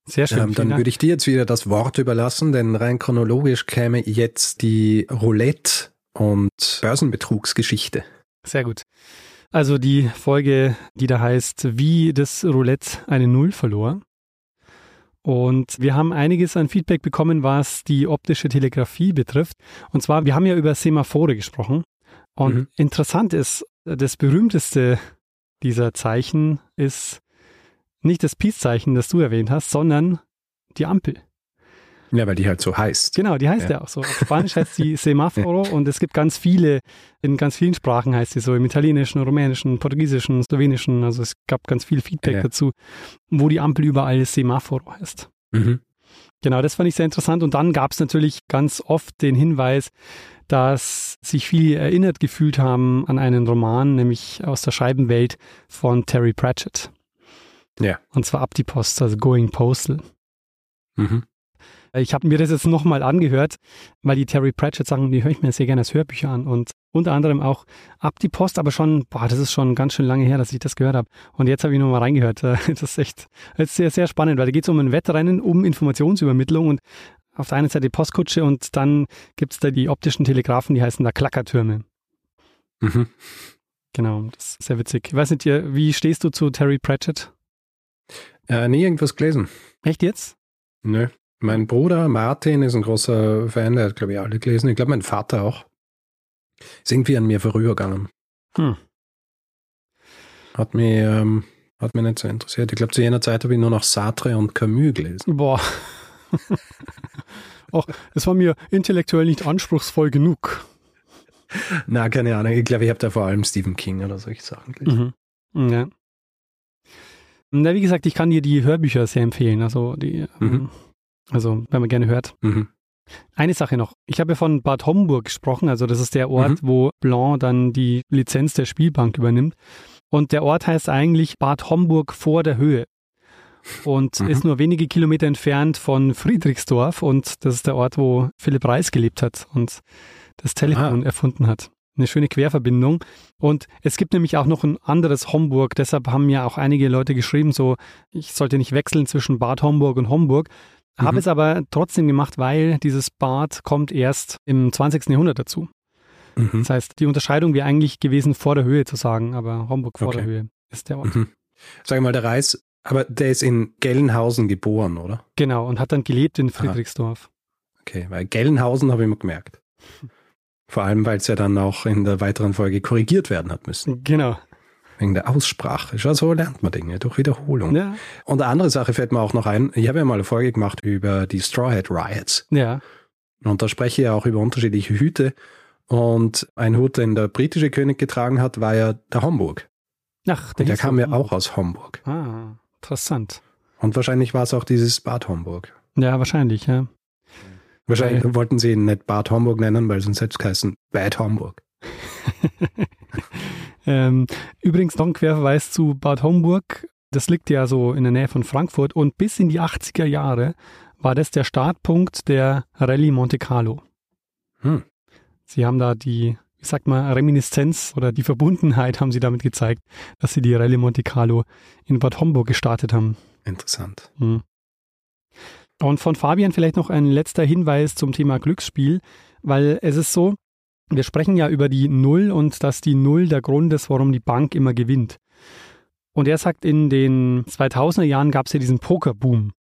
Sehr schön. Ähm, dann würde ich dir jetzt wieder das Wort überlassen, denn rein chronologisch käme jetzt die Roulette- und Börsenbetrugsgeschichte. Sehr gut. Also die Folge, die da heißt, wie das Roulette eine Null verlor. Und wir haben einiges an Feedback bekommen, was die optische Telegrafie betrifft. Und zwar, wir haben ja über Semaphore gesprochen. Und mhm. interessant ist, das berühmteste dieser Zeichen ist nicht das Peace-Zeichen, das du erwähnt hast, sondern die Ampel. Ja, weil die halt so heißt. Genau, die heißt ja, ja auch so. Auf Spanisch heißt sie Semaforo und es gibt ganz viele, in ganz vielen Sprachen heißt sie so, im Italienischen, Rumänischen, Portugiesischen, Slowenischen, also es gab ganz viel Feedback ja. dazu, wo die Ampel überall Semaforo heißt. Mhm. Genau, das fand ich sehr interessant und dann gab es natürlich ganz oft den Hinweis, dass sich viele erinnert gefühlt haben an einen Roman, nämlich aus der Scheibenwelt von Terry Pratchett. Ja. Und zwar ab die Post, also Going Postal. Mhm. Ich habe mir das jetzt nochmal angehört, weil die Terry Pratchett Sachen, die höre ich mir sehr gerne als Hörbücher an und unter anderem auch ab die Post, aber schon, boah, das ist schon ganz schön lange her, dass ich das gehört habe. Und jetzt habe ich nochmal reingehört. Das ist echt das ist sehr, sehr spannend, weil da geht es um ein Wettrennen, um Informationsübermittlung und auf der einen Seite die Postkutsche und dann gibt es da die optischen Telegrafen, die heißen da Klackertürme. Mhm. Genau, das ist sehr witzig. Ich weiß nicht, wie stehst du zu Terry Pratchett? Äh, nie irgendwas gelesen. Echt jetzt? Nö. Mein Bruder Martin ist ein großer Fan, der hat, glaube ich, alle gelesen. Ich glaube, mein Vater auch. Ist irgendwie an mir vorübergegangen. Hm. Hat mich, ähm, hat mich nicht so interessiert. Ich glaube, zu jener Zeit habe ich nur noch Sartre und Camus gelesen. Boah. Ach, es war mir intellektuell nicht anspruchsvoll genug. Na, keine Ahnung. Ich glaube, ich habe da vor allem Stephen King oder solche Sachen gelesen. Mhm. Ja. Na, wie gesagt, ich kann dir die Hörbücher sehr empfehlen. Also die, mhm. Ähm, also wenn man gerne hört. Mhm. Eine Sache noch. Ich habe ja von Bad Homburg gesprochen. Also das ist der Ort, mhm. wo Blanc dann die Lizenz der Spielbank übernimmt. Und der Ort heißt eigentlich Bad Homburg vor der Höhe. Und mhm. ist nur wenige Kilometer entfernt von Friedrichsdorf. Und das ist der Ort, wo Philipp Reis gelebt hat und das Telefon Aha. erfunden hat. Eine schöne Querverbindung. Und es gibt nämlich auch noch ein anderes Homburg. Deshalb haben ja auch einige Leute geschrieben, so, ich sollte nicht wechseln zwischen Bad Homburg und Homburg. Habe mhm. es aber trotzdem gemacht, weil dieses Bad kommt erst im 20. Jahrhundert dazu. Mhm. Das heißt, die Unterscheidung wäre eigentlich gewesen, vor der Höhe zu sagen, aber Homburg vor okay. der Höhe ist der Ort. Mhm. Sag mal, der Reis, aber der ist in Gelnhausen geboren, oder? Genau, und hat dann gelebt in Friedrichsdorf. Aha. Okay, weil Gelnhausen habe ich mir gemerkt. Vor allem, weil es ja dann auch in der weiteren Folge korrigiert werden hat müssen. Genau. Wegen der Aussprache. Schau, so lernt man Dinge durch Wiederholung. Ja. Und eine andere Sache fällt mir auch noch ein. Ich habe ja mal eine Folge gemacht über die Straw Hat Riots. Ja. Und da spreche ich ja auch über unterschiedliche Hüte. Und ein Hut, den der britische König getragen hat, war ja der Homburg. Ach, der, der kam ja auch aus Homburg. Ah, interessant. Und wahrscheinlich war es auch dieses Bad Homburg. Ja, wahrscheinlich, ja. Wahrscheinlich weil, wollten sie ihn nicht Bad Homburg nennen, weil sonst es geheißen Bad Homburg. ähm, übrigens noch ein Querverweis zu Bad Homburg. Das liegt ja so in der Nähe von Frankfurt und bis in die 80er Jahre war das der Startpunkt der Rallye Monte Carlo. Hm. Sie haben da die, wie sagt man, Reminiszenz oder die Verbundenheit haben sie damit gezeigt, dass sie die Rallye Monte Carlo in Bad Homburg gestartet haben. Interessant. Mhm. Und von Fabian vielleicht noch ein letzter Hinweis zum Thema Glücksspiel, weil es ist so, wir sprechen ja über die Null und dass die Null der Grund ist, warum die Bank immer gewinnt. Und er sagt, in den 2000er Jahren gab es ja diesen Pokerboom.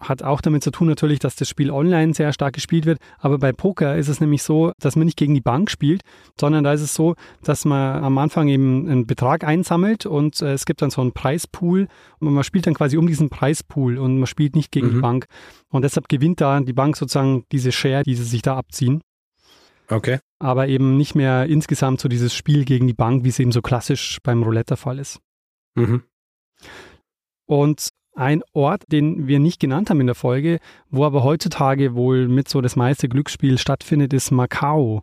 Hat auch damit zu tun natürlich, dass das Spiel online sehr stark gespielt wird. Aber bei Poker ist es nämlich so, dass man nicht gegen die Bank spielt, sondern da ist es so, dass man am Anfang eben einen Betrag einsammelt und äh, es gibt dann so einen Preispool und man spielt dann quasi um diesen Preispool und man spielt nicht gegen mhm. die Bank. Und deshalb gewinnt da die Bank sozusagen diese Share, die sie sich da abziehen. Okay. Aber eben nicht mehr insgesamt so dieses Spiel gegen die Bank, wie es eben so klassisch beim Roulette der Fall ist. Mhm. Und ein Ort, den wir nicht genannt haben in der Folge, wo aber heutzutage wohl mit so das meiste Glücksspiel stattfindet, ist Macau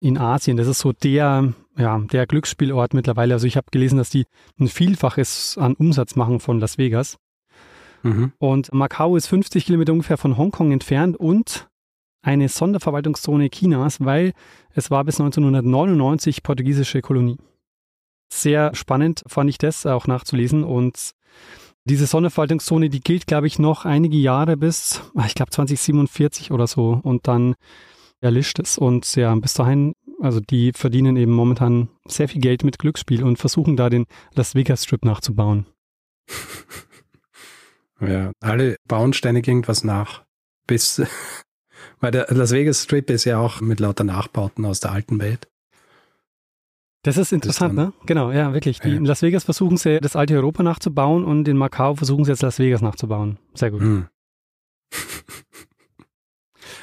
in Asien. Das ist so der, ja, der Glücksspielort mittlerweile. Also ich habe gelesen, dass die ein Vielfaches an Umsatz machen von Las Vegas. Mhm. Und Macau ist 50 Kilometer ungefähr von Hongkong entfernt und eine Sonderverwaltungszone Chinas, weil es war bis 1999 portugiesische Kolonie. Sehr spannend fand ich das auch nachzulesen und diese Sonderverwaltungszone, die gilt, glaube ich, noch einige Jahre bis, ah, ich glaube, 2047 oder so und dann erlischt es und ja, bis dahin, also die verdienen eben momentan sehr viel Geld mit Glücksspiel und versuchen da den Las Vegas Strip nachzubauen. Ja, alle bauen ständig irgendwas nach, bis, weil der Las Vegas Strip ist ja auch mit lauter Nachbauten aus der alten Welt. Das ist interessant, ne? Genau, ja, wirklich. Die, ja. In Las Vegas versuchen sie, das alte Europa nachzubauen und in Macau versuchen sie jetzt Las Vegas nachzubauen. Sehr gut. Hm.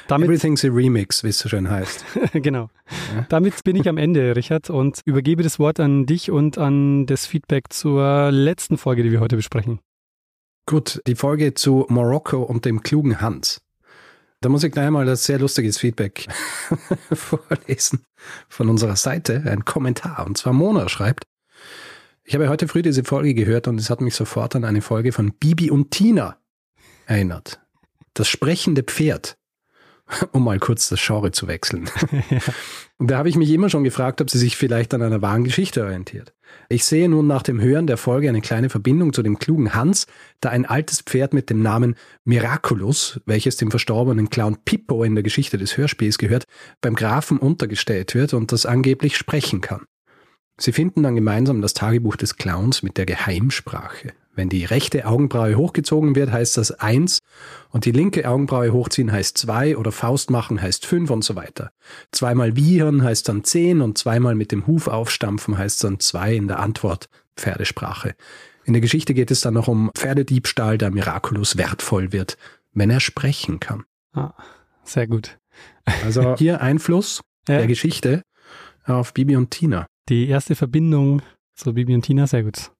Damit, Everything's a Remix, wie es so schön heißt. genau. Ja. Damit bin ich am Ende, Richard, und übergebe das Wort an dich und an das Feedback zur letzten Folge, die wir heute besprechen. Gut, die Folge zu Morocco und dem klugen Hans. Da muss ich gleich mal ein sehr lustiges Feedback vorlesen von unserer Seite, ein Kommentar. Und zwar Mona schreibt, ich habe heute früh diese Folge gehört und es hat mich sofort an eine Folge von Bibi und Tina erinnert. Das sprechende Pferd. Um mal kurz das Genre zu wechseln. ja. Und da habe ich mich immer schon gefragt, ob sie sich vielleicht an einer wahren Geschichte orientiert. Ich sehe nun nach dem Hören der Folge eine kleine Verbindung zu dem klugen Hans, da ein altes Pferd mit dem Namen Miraculous, welches dem verstorbenen Clown Pippo in der Geschichte des Hörspiels gehört, beim Grafen untergestellt wird und das angeblich sprechen kann. Sie finden dann gemeinsam das Tagebuch des Clowns mit der Geheimsprache. Wenn die rechte Augenbraue hochgezogen wird, heißt das eins und die linke Augenbraue hochziehen heißt zwei oder Faust machen heißt fünf und so weiter. Zweimal wiehern heißt dann zehn und zweimal mit dem Huf aufstampfen heißt dann zwei in der Antwort Pferdesprache. In der Geschichte geht es dann noch um Pferdediebstahl, der Miraculous wertvoll wird, wenn er sprechen kann. Ah, sehr gut. Also hier Einfluss ja. der Geschichte auf Bibi und Tina. Die erste Verbindung zu Bibi und Tina, sehr gut.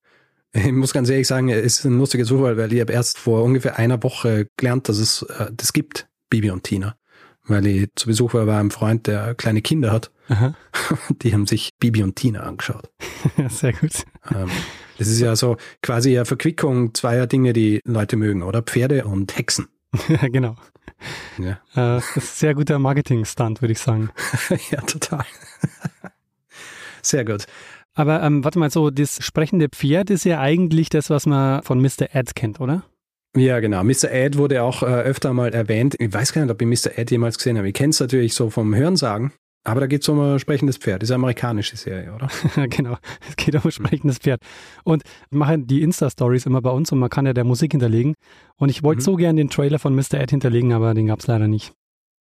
Ich muss ganz ehrlich sagen, es ist ein lustiger Zufall, weil ich habe erst vor ungefähr einer Woche gelernt, dass es äh, das gibt, Bibi und Tina. Weil ich zu Besuch war bei einem Freund, der kleine Kinder hat. Aha. Die haben sich Bibi und Tina angeschaut. Sehr gut. Ähm, das ist ja so quasi eine Verquickung zweier Dinge, die Leute mögen, oder? Pferde und Hexen. Ja, genau. Ja. Äh, das ist ein sehr guter Marketing-Stunt, würde ich sagen. ja, total. Sehr gut. Aber ähm, warte mal, so das sprechende Pferd ist ja eigentlich das, was man von Mr. Ed kennt, oder? Ja, genau. Mr. Ed wurde auch äh, öfter mal erwähnt. Ich weiß gar nicht, ob ich Mr. Ed jemals gesehen habe. Ich kenne es natürlich so vom Hörensagen. Aber da geht es um ein sprechendes Pferd. Das ist eine amerikanische Serie, oder? genau. Es geht um ein sprechendes Pferd. Und wir machen die Insta-Stories immer bei uns und man kann ja der Musik hinterlegen. Und ich wollte mhm. so gern den Trailer von Mr. Ed hinterlegen, aber den gab es leider nicht.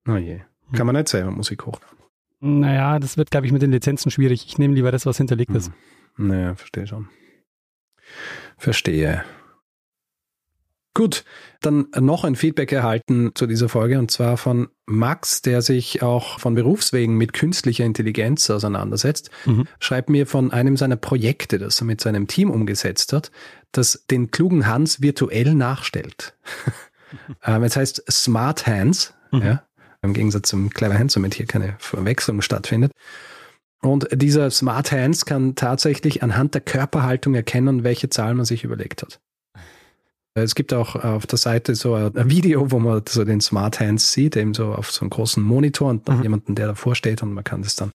Oh je. Kann man nicht selber Musik hochladen. Naja, das wird, glaube ich, mit den Lizenzen schwierig. Ich nehme lieber das, was hinterlegt hm. ist. Naja, verstehe schon. Verstehe. Gut, dann noch ein Feedback erhalten zu dieser Folge und zwar von Max, der sich auch von Berufswegen mit künstlicher Intelligenz auseinandersetzt. Mhm. Schreibt mir von einem seiner Projekte, das er mit seinem Team umgesetzt hat, das den klugen Hans virtuell nachstellt. ähm, es heißt Smart Hands. Mhm. Ja, im Gegensatz zum Clever Hands, damit hier keine Verwechslung stattfindet. Und dieser Smart Hands kann tatsächlich anhand der Körperhaltung erkennen, welche Zahl man sich überlegt hat. Es gibt auch auf der Seite so ein Video, wo man so den Smart Hands sieht, eben so auf so einem großen Monitor und dann mhm. jemanden, der davor steht und man kann das dann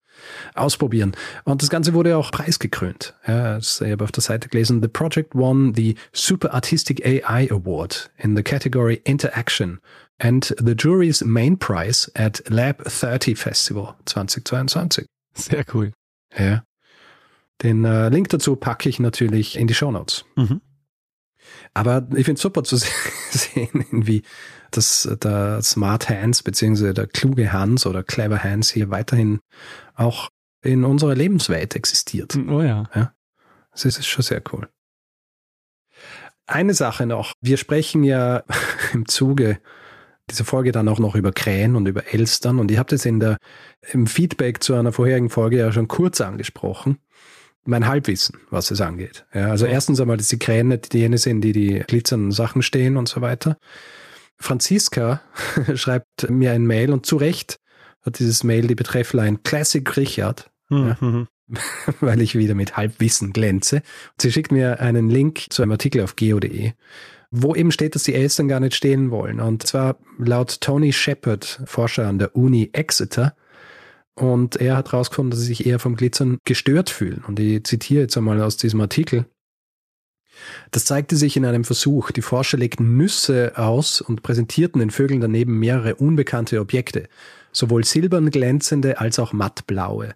ausprobieren. Und das Ganze wurde auch preisgekrönt. Ja, ich habe auf der Seite gelesen, The project won the Super Artistic AI Award in the category Interaction and the jury's main prize at Lab 30 Festival 2022. Sehr cool. Ja. Den äh, Link dazu packe ich natürlich in die Show Notes. Mhm. Aber ich finde es super zu sehen, wie das der Smart Hands beziehungsweise der kluge Hans oder Clever Hands hier weiterhin auch in unserer Lebenswelt existiert. Oh ja. ja. Das ist schon sehr cool. Eine Sache noch. Wir sprechen ja im Zuge dieser Folge dann auch noch über Krähen und über Elstern und ich habe das in der, im Feedback zu einer vorherigen Folge ja schon kurz angesprochen mein Halbwissen, was es angeht. Ja, also erstens einmal, dass die Krähen nicht jene sind, die die glitzernden Sachen stehen und so weiter. Franziska schreibt mir ein Mail und zu Recht hat dieses Mail die Betreffline Classic Richard, mhm. ja, weil ich wieder mit Halbwissen glänze. Und sie schickt mir einen Link zu einem Artikel auf geo.de, wo eben steht, dass die Eltern gar nicht stehen wollen. Und zwar laut Tony Shepard, Forscher an der Uni Exeter, und er hat herausgefunden, dass sie sich eher vom Glitzern gestört fühlen. Und ich zitiere jetzt einmal aus diesem Artikel. Das zeigte sich in einem Versuch. Die Forscher legten Nüsse aus und präsentierten den Vögeln daneben mehrere unbekannte Objekte, sowohl silbern glänzende als auch mattblaue.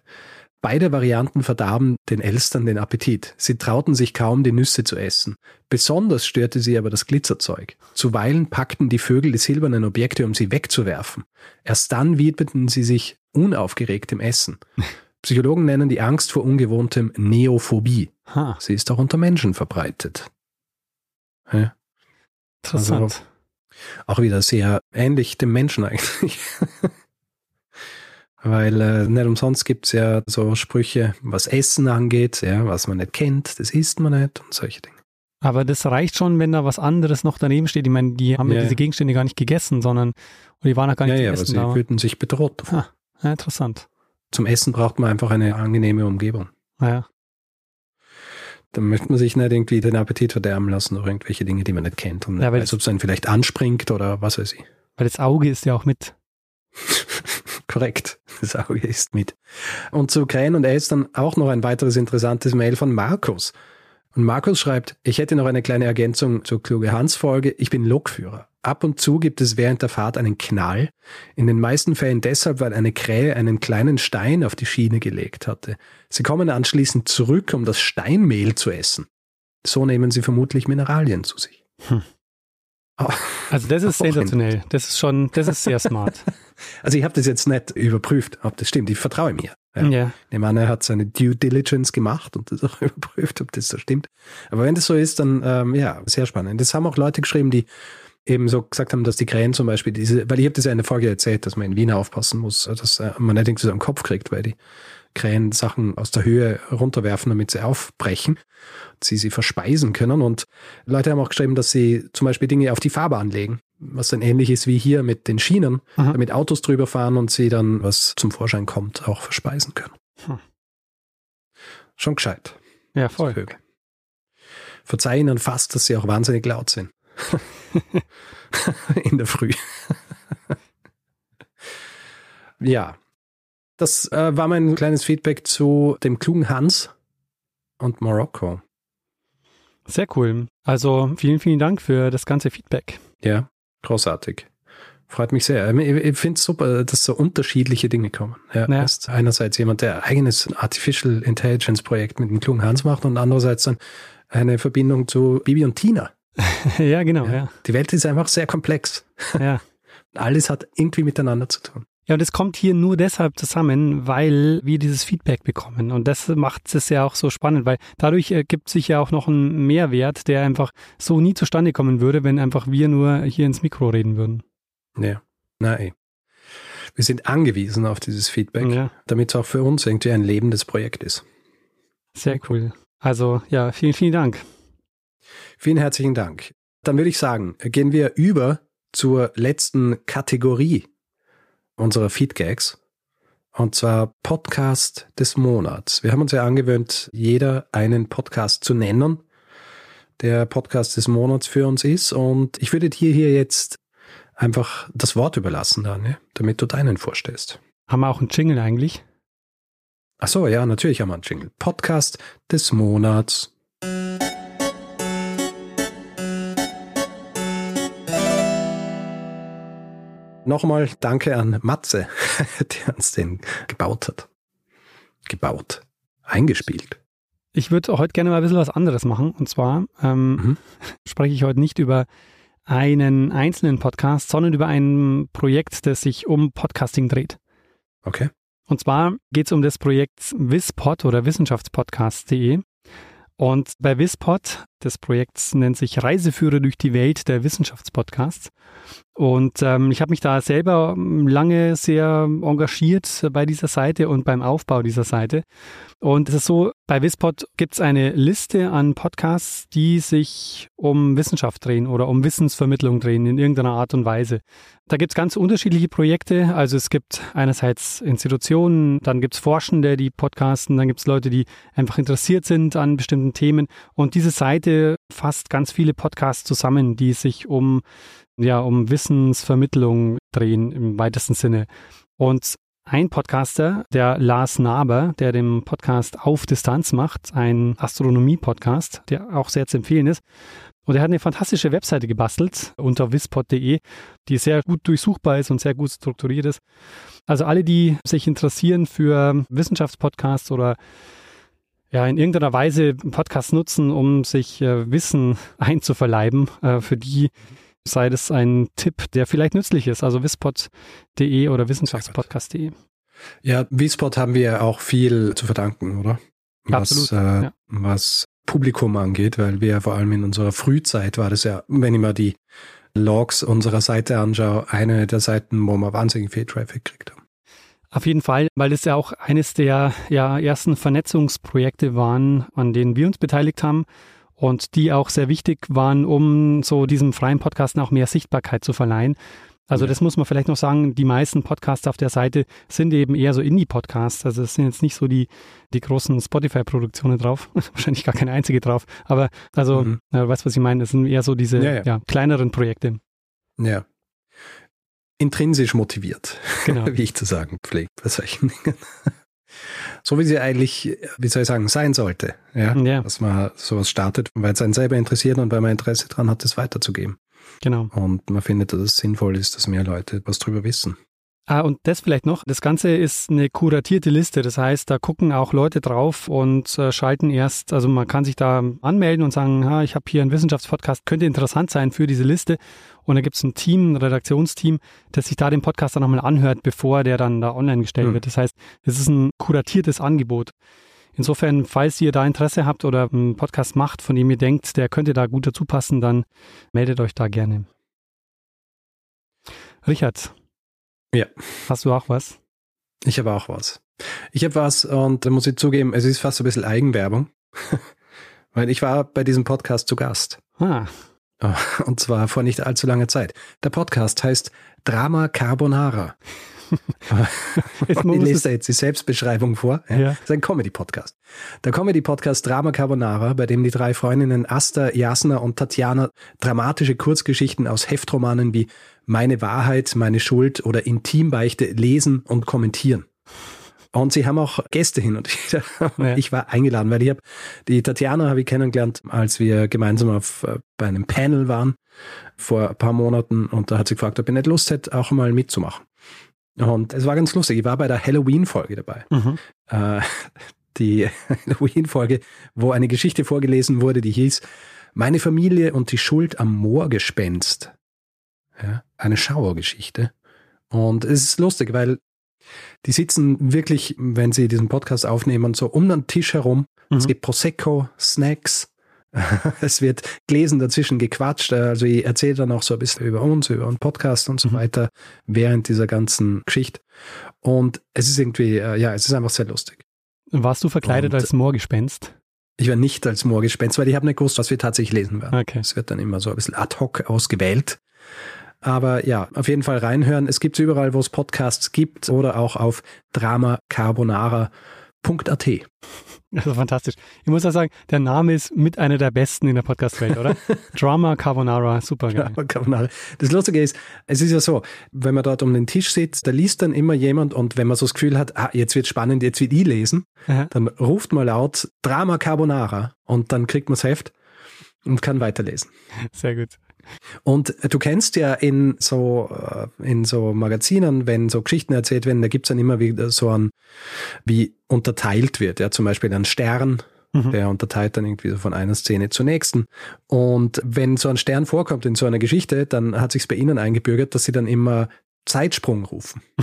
Beide Varianten verdarben den Elstern den Appetit. Sie trauten sich kaum, die Nüsse zu essen. Besonders störte sie aber das Glitzerzeug. Zuweilen packten die Vögel die silbernen Objekte, um sie wegzuwerfen. Erst dann widmeten sie sich unaufgeregt im Essen. Psychologen nennen die Angst vor Ungewohntem Neophobie. Ha. Sie ist auch unter Menschen verbreitet. Ja. Interessant. Also auch wieder sehr ähnlich dem Menschen eigentlich. Weil äh, nicht umsonst gibt es ja so Sprüche, was Essen angeht, ja, was man nicht kennt, das isst man nicht und solche Dinge. Aber das reicht schon, wenn da was anderes noch daneben steht. Ich meine, die haben ja, ja diese Gegenstände gar nicht gegessen, sondern die waren auch gar nicht ja, ja, essen. Ja, sie fühlten sich bedroht. Ah, ja, interessant. Zum Essen braucht man einfach eine angenehme Umgebung. Ja. Dann möchte man sich nicht irgendwie den Appetit verderben lassen durch irgendwelche Dinge, die man nicht kennt. Und ja, weiß, ob es einen vielleicht anspringt oder was weiß ich. Weil das Auge ist ja auch mit. Korrekt, das Auge ist mit. Und zu Krähen und Elstern auch noch ein weiteres interessantes Mail von Markus. Und Markus schreibt, ich hätte noch eine kleine Ergänzung zur Kluge Hans Folge. Ich bin Lokführer. Ab und zu gibt es während der Fahrt einen Knall. In den meisten Fällen deshalb, weil eine Krähe einen kleinen Stein auf die Schiene gelegt hatte. Sie kommen anschließend zurück, um das Steinmehl zu essen. So nehmen sie vermutlich Mineralien zu sich. Hm. Also das ist sensationell. Das ist schon, das ist sehr smart. Also ich habe das jetzt nicht überprüft, ob das stimmt. Ich vertraue mir. Ja. ja. Der Mann er hat seine Due Diligence gemacht und das auch überprüft, ob das so stimmt. Aber wenn das so ist, dann ähm, ja, sehr spannend. Das haben auch Leute geschrieben, die eben so gesagt haben, dass die Krähen zum Beispiel diese, weil ich habe das ja in der Folge erzählt, dass man in Wien aufpassen muss, dass äh, man nicht irgendwie so am Kopf kriegt, weil die Krähen Sachen aus der Höhe runterwerfen, damit sie aufbrechen, sie sie verspeisen können. Und Leute haben auch geschrieben, dass sie zum Beispiel Dinge auf die Fahrbahn legen, was dann ähnlich ist wie hier mit den Schienen, Aha. damit Autos drüber fahren und sie dann, was zum Vorschein kommt, auch verspeisen können. Hm. Schon gescheit. Ja, voll. Vögel. Verzeih ihnen fast, dass sie auch wahnsinnig laut sind. In der Früh. ja, das äh, war mein kleines Feedback zu dem klugen Hans und Marokko. Sehr cool. Also vielen, vielen Dank für das ganze Feedback. Ja, großartig. Freut mich sehr. Ich finde es super, dass so unterschiedliche Dinge kommen. Ja, ja. Ist einerseits jemand, der ein eigenes Artificial Intelligence Projekt mit dem klugen Hans macht und andererseits dann eine Verbindung zu Bibi und Tina. ja, genau. Ja. ja. Die Welt ist einfach sehr komplex. Ja. Alles hat irgendwie miteinander zu tun. Ja, und es kommt hier nur deshalb zusammen, weil wir dieses Feedback bekommen. Und das macht es ja auch so spannend, weil dadurch ergibt sich ja auch noch ein Mehrwert, der einfach so nie zustande kommen würde, wenn einfach wir nur hier ins Mikro reden würden. Ja, nein. Wir sind angewiesen auf dieses Feedback, ja. damit es auch für uns irgendwie ein lebendes Projekt ist. Sehr cool. Also ja, vielen, vielen Dank. Vielen herzlichen Dank. Dann würde ich sagen, gehen wir über zur letzten Kategorie unserer Feedgags. Und zwar Podcast des Monats. Wir haben uns ja angewöhnt, jeder einen Podcast zu nennen. der Podcast des Monats für uns ist. Und ich würde dir hier jetzt einfach das Wort überlassen, Daniel, damit du deinen vorstellst. Haben wir auch einen Jingle eigentlich? Ach so, ja, natürlich haben wir einen Jingle. Podcast des Monats. Nochmal danke an Matze, der uns den gebaut hat. Gebaut. Eingespielt. Ich würde heute gerne mal ein bisschen was anderes machen. Und zwar ähm, mhm. spreche ich heute nicht über einen einzelnen Podcast, sondern über ein Projekt, das sich um Podcasting dreht. Okay. Und zwar geht es um das Projekt Wispod oder Wissenschaftspodcast.de. Und bei Wispod, das Projekt nennt sich Reiseführer durch die Welt der Wissenschaftspodcasts. Und ähm, ich habe mich da selber lange sehr engagiert bei dieser Seite und beim Aufbau dieser Seite. Und es ist so, bei Wispod gibt es eine Liste an Podcasts, die sich um Wissenschaft drehen oder um Wissensvermittlung drehen in irgendeiner Art und Weise. Da gibt es ganz unterschiedliche Projekte. Also es gibt einerseits Institutionen, dann gibt es Forschende, die podcasten, dann gibt es Leute, die einfach interessiert sind an bestimmten Themen. Und diese Seite fasst ganz viele Podcasts zusammen, die sich um ja, um Wissensvermittlung drehen im weitesten Sinne. Und ein Podcaster, der Lars Naber, der den Podcast Auf Distanz macht, ein Astronomie-Podcast, der auch sehr zu empfehlen ist. Und er hat eine fantastische Webseite gebastelt unter wispod.de, die sehr gut durchsuchbar ist und sehr gut strukturiert ist. Also alle, die sich interessieren für Wissenschaftspodcasts oder ja, in irgendeiner Weise Podcasts nutzen, um sich äh, Wissen einzuverleiben, äh, für die sei das ein Tipp, der vielleicht nützlich ist. Also wispod.de oder wissenschaftspodcast.de. Ja, Wispod haben wir auch viel zu verdanken, oder? Was, Absolut. Äh, ja. was Publikum angeht, weil wir vor allem in unserer Frühzeit war das ja, wenn ich mal die Logs unserer Seite anschaue, eine der Seiten, wo wir wahnsinnig viel Traffic gekriegt haben. Auf jeden Fall, weil es ja auch eines der ja, ersten Vernetzungsprojekte waren, an denen wir uns beteiligt haben und die auch sehr wichtig waren, um so diesem freien Podcast auch mehr Sichtbarkeit zu verleihen. Also ja. das muss man vielleicht noch sagen, die meisten Podcasts auf der Seite sind eben eher so Indie-Podcasts. Also es sind jetzt nicht so die, die großen Spotify-Produktionen drauf, wahrscheinlich gar keine einzige drauf. Aber also, mhm. äh, weißt was ich meine, das sind eher so diese ja, ja. ja, kleineren Projekte. Ja. Intrinsisch motiviert, genau. wie ich zu sagen pflege bei solchen Dingen so wie sie eigentlich, wie soll ich sagen, sein sollte. Ja, ja. dass man sowas startet, weil es einen selber interessiert und weil man Interesse daran hat, das weiterzugeben. Genau. Und man findet, dass es sinnvoll ist, dass mehr Leute was drüber wissen. Ah, und das vielleicht noch. Das Ganze ist eine kuratierte Liste. Das heißt, da gucken auch Leute drauf und äh, schalten erst, also man kann sich da anmelden und sagen, ha, ich habe hier einen Wissenschaftspodcast, könnte interessant sein für diese Liste. Und da gibt es ein Team, ein Redaktionsteam, das sich da den Podcast dann nochmal anhört, bevor der dann da online gestellt mhm. wird. Das heißt, es ist ein kuratiertes Angebot. Insofern, falls ihr da Interesse habt oder einen Podcast macht, von dem ihr denkt, der könnte da gut dazu passen, dann meldet euch da gerne. Richard, ja. Hast du auch was? Ich habe auch was. Ich habe was und da muss ich zugeben, es ist fast ein bisschen Eigenwerbung. Weil ich war bei diesem Podcast zu Gast. Ah. Und zwar vor nicht allzu langer Zeit. Der Podcast heißt Drama Carbonara. ich lese da jetzt die Selbstbeschreibung vor. Ja. ja. Das ist ein Comedy-Podcast. Der Comedy-Podcast Drama Carbonara, bei dem die drei Freundinnen Asta, Jasna und Tatjana dramatische Kurzgeschichten aus Heftromanen wie Meine Wahrheit, Meine Schuld oder Intimbeichte lesen und kommentieren. Und sie haben auch Gäste hin und ich, ja. ich war eingeladen, weil ich habe die Tatjana habe ich kennengelernt, als wir gemeinsam auf äh, bei einem Panel waren vor ein paar Monaten und da hat sie gefragt, ob ich nicht Lust hätte, auch mal mitzumachen. Und es war ganz lustig. Ich war bei der Halloween-Folge dabei. Mhm. Äh, die Halloween-Folge, wo eine Geschichte vorgelesen wurde, die hieß Meine Familie und die Schuld am Moorgespenst. Ja, eine Schauergeschichte. Und es ist lustig, weil die sitzen wirklich, wenn sie diesen Podcast aufnehmen, so um den Tisch herum. Mhm. Es gibt Prosecco, Snacks, es wird gelesen, dazwischen gequatscht. Also ich erzähle dann auch so ein bisschen über uns, über einen Podcast und so mhm. weiter während dieser ganzen Geschichte. Und es ist irgendwie, äh, ja, es ist einfach sehr lustig. Warst du verkleidet und als Moorgespenst? Ich war nicht als Moorgespenst, weil ich habe nicht gewusst, was wir tatsächlich lesen werden. Okay. Es wird dann immer so ein bisschen ad hoc ausgewählt. Aber ja, auf jeden Fall reinhören. Es gibt überall, wo es Podcasts gibt oder auch auf dramacarbonara.com Podcast.at. Also fantastisch. Ich muss auch sagen, der Name ist mit einer der besten in der Podcast-Welt, oder? Drama Carbonara, super geil. Drama Carbonara. Das Lustige ist, es ist ja so, wenn man dort um den Tisch sitzt, da liest dann immer jemand und wenn man so das Gefühl hat, ah, jetzt wird spannend, jetzt wird ich lesen, Aha. dann ruft man laut Drama Carbonara und dann kriegt man das Heft und kann weiterlesen. Sehr gut. Und du kennst ja in so, äh, in so Magazinen, wenn so Geschichten erzählt werden, da gibt's dann immer wieder so ein, wie unterteilt wird. Ja, zum Beispiel ein Stern, mhm. der unterteilt dann irgendwie so von einer Szene zur nächsten. Und wenn so ein Stern vorkommt in so einer Geschichte, dann hat sich's bei ihnen eingebürgert, dass sie dann immer Zeitsprung rufen.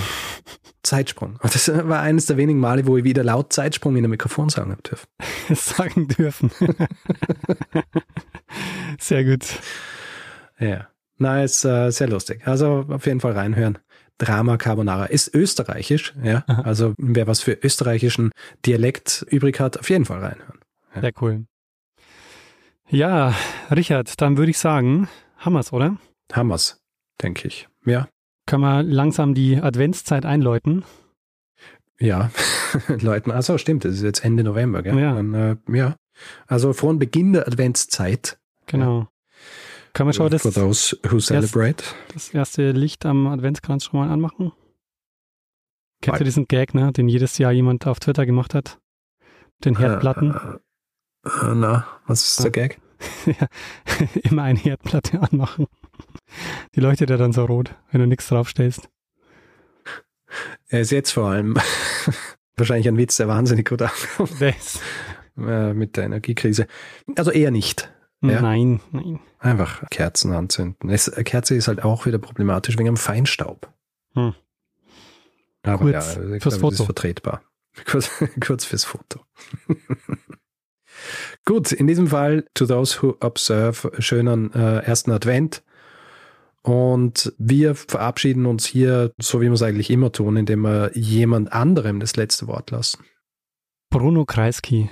Zeitsprung. Und das war eines der wenigen Male, wo ich wieder laut Zeitsprung in einem Mikrofon sagen habe dürfen. sagen dürfen. Sehr gut. Ja. Na, ist äh, sehr lustig. Also auf jeden Fall reinhören. Drama Carbonara ist österreichisch, ja. Aha. Also wer was für österreichischen Dialekt übrig hat, auf jeden Fall reinhören. Ja. Sehr cool. Ja, Richard, dann würde ich sagen, Hammers, oder? Hammers, denke ich. Ja. Können wir langsam die Adventszeit einläuten? Ja, läuten. Achso, stimmt, es ist jetzt Ende November, gell? Ja. Dann, äh, ja. Also vor Beginn der Adventszeit. Genau. Kann man schon das, those who celebrate. das erste Licht am Adventskranz schon mal anmachen? Kennst du diesen Gag, ne, den jedes Jahr jemand auf Twitter gemacht hat? Den Herdplatten? Äh, äh, äh, na, was ist der Gag? ja, immer eine Herdplatte anmachen. Die leuchtet ja dann so rot, wenn du nichts draufstellst. Er ist jetzt vor allem wahrscheinlich ein Witz, der wahnsinnig gut ankommt. Äh, mit der Energiekrise. Also eher nicht. Ja? Nein, nein. Einfach Kerzen anzünden. Es, Kerze ist halt auch wieder problematisch wegen dem Feinstaub. Hm. Aber kurz ja, ich fürs glaube, Foto. Das ist vertretbar. Kurz, kurz fürs Foto. Gut, in diesem Fall, to those who observe, schönen äh, ersten Advent. Und wir verabschieden uns hier, so wie wir es eigentlich immer tun, indem wir jemand anderem das letzte Wort lassen. Bruno Kreisky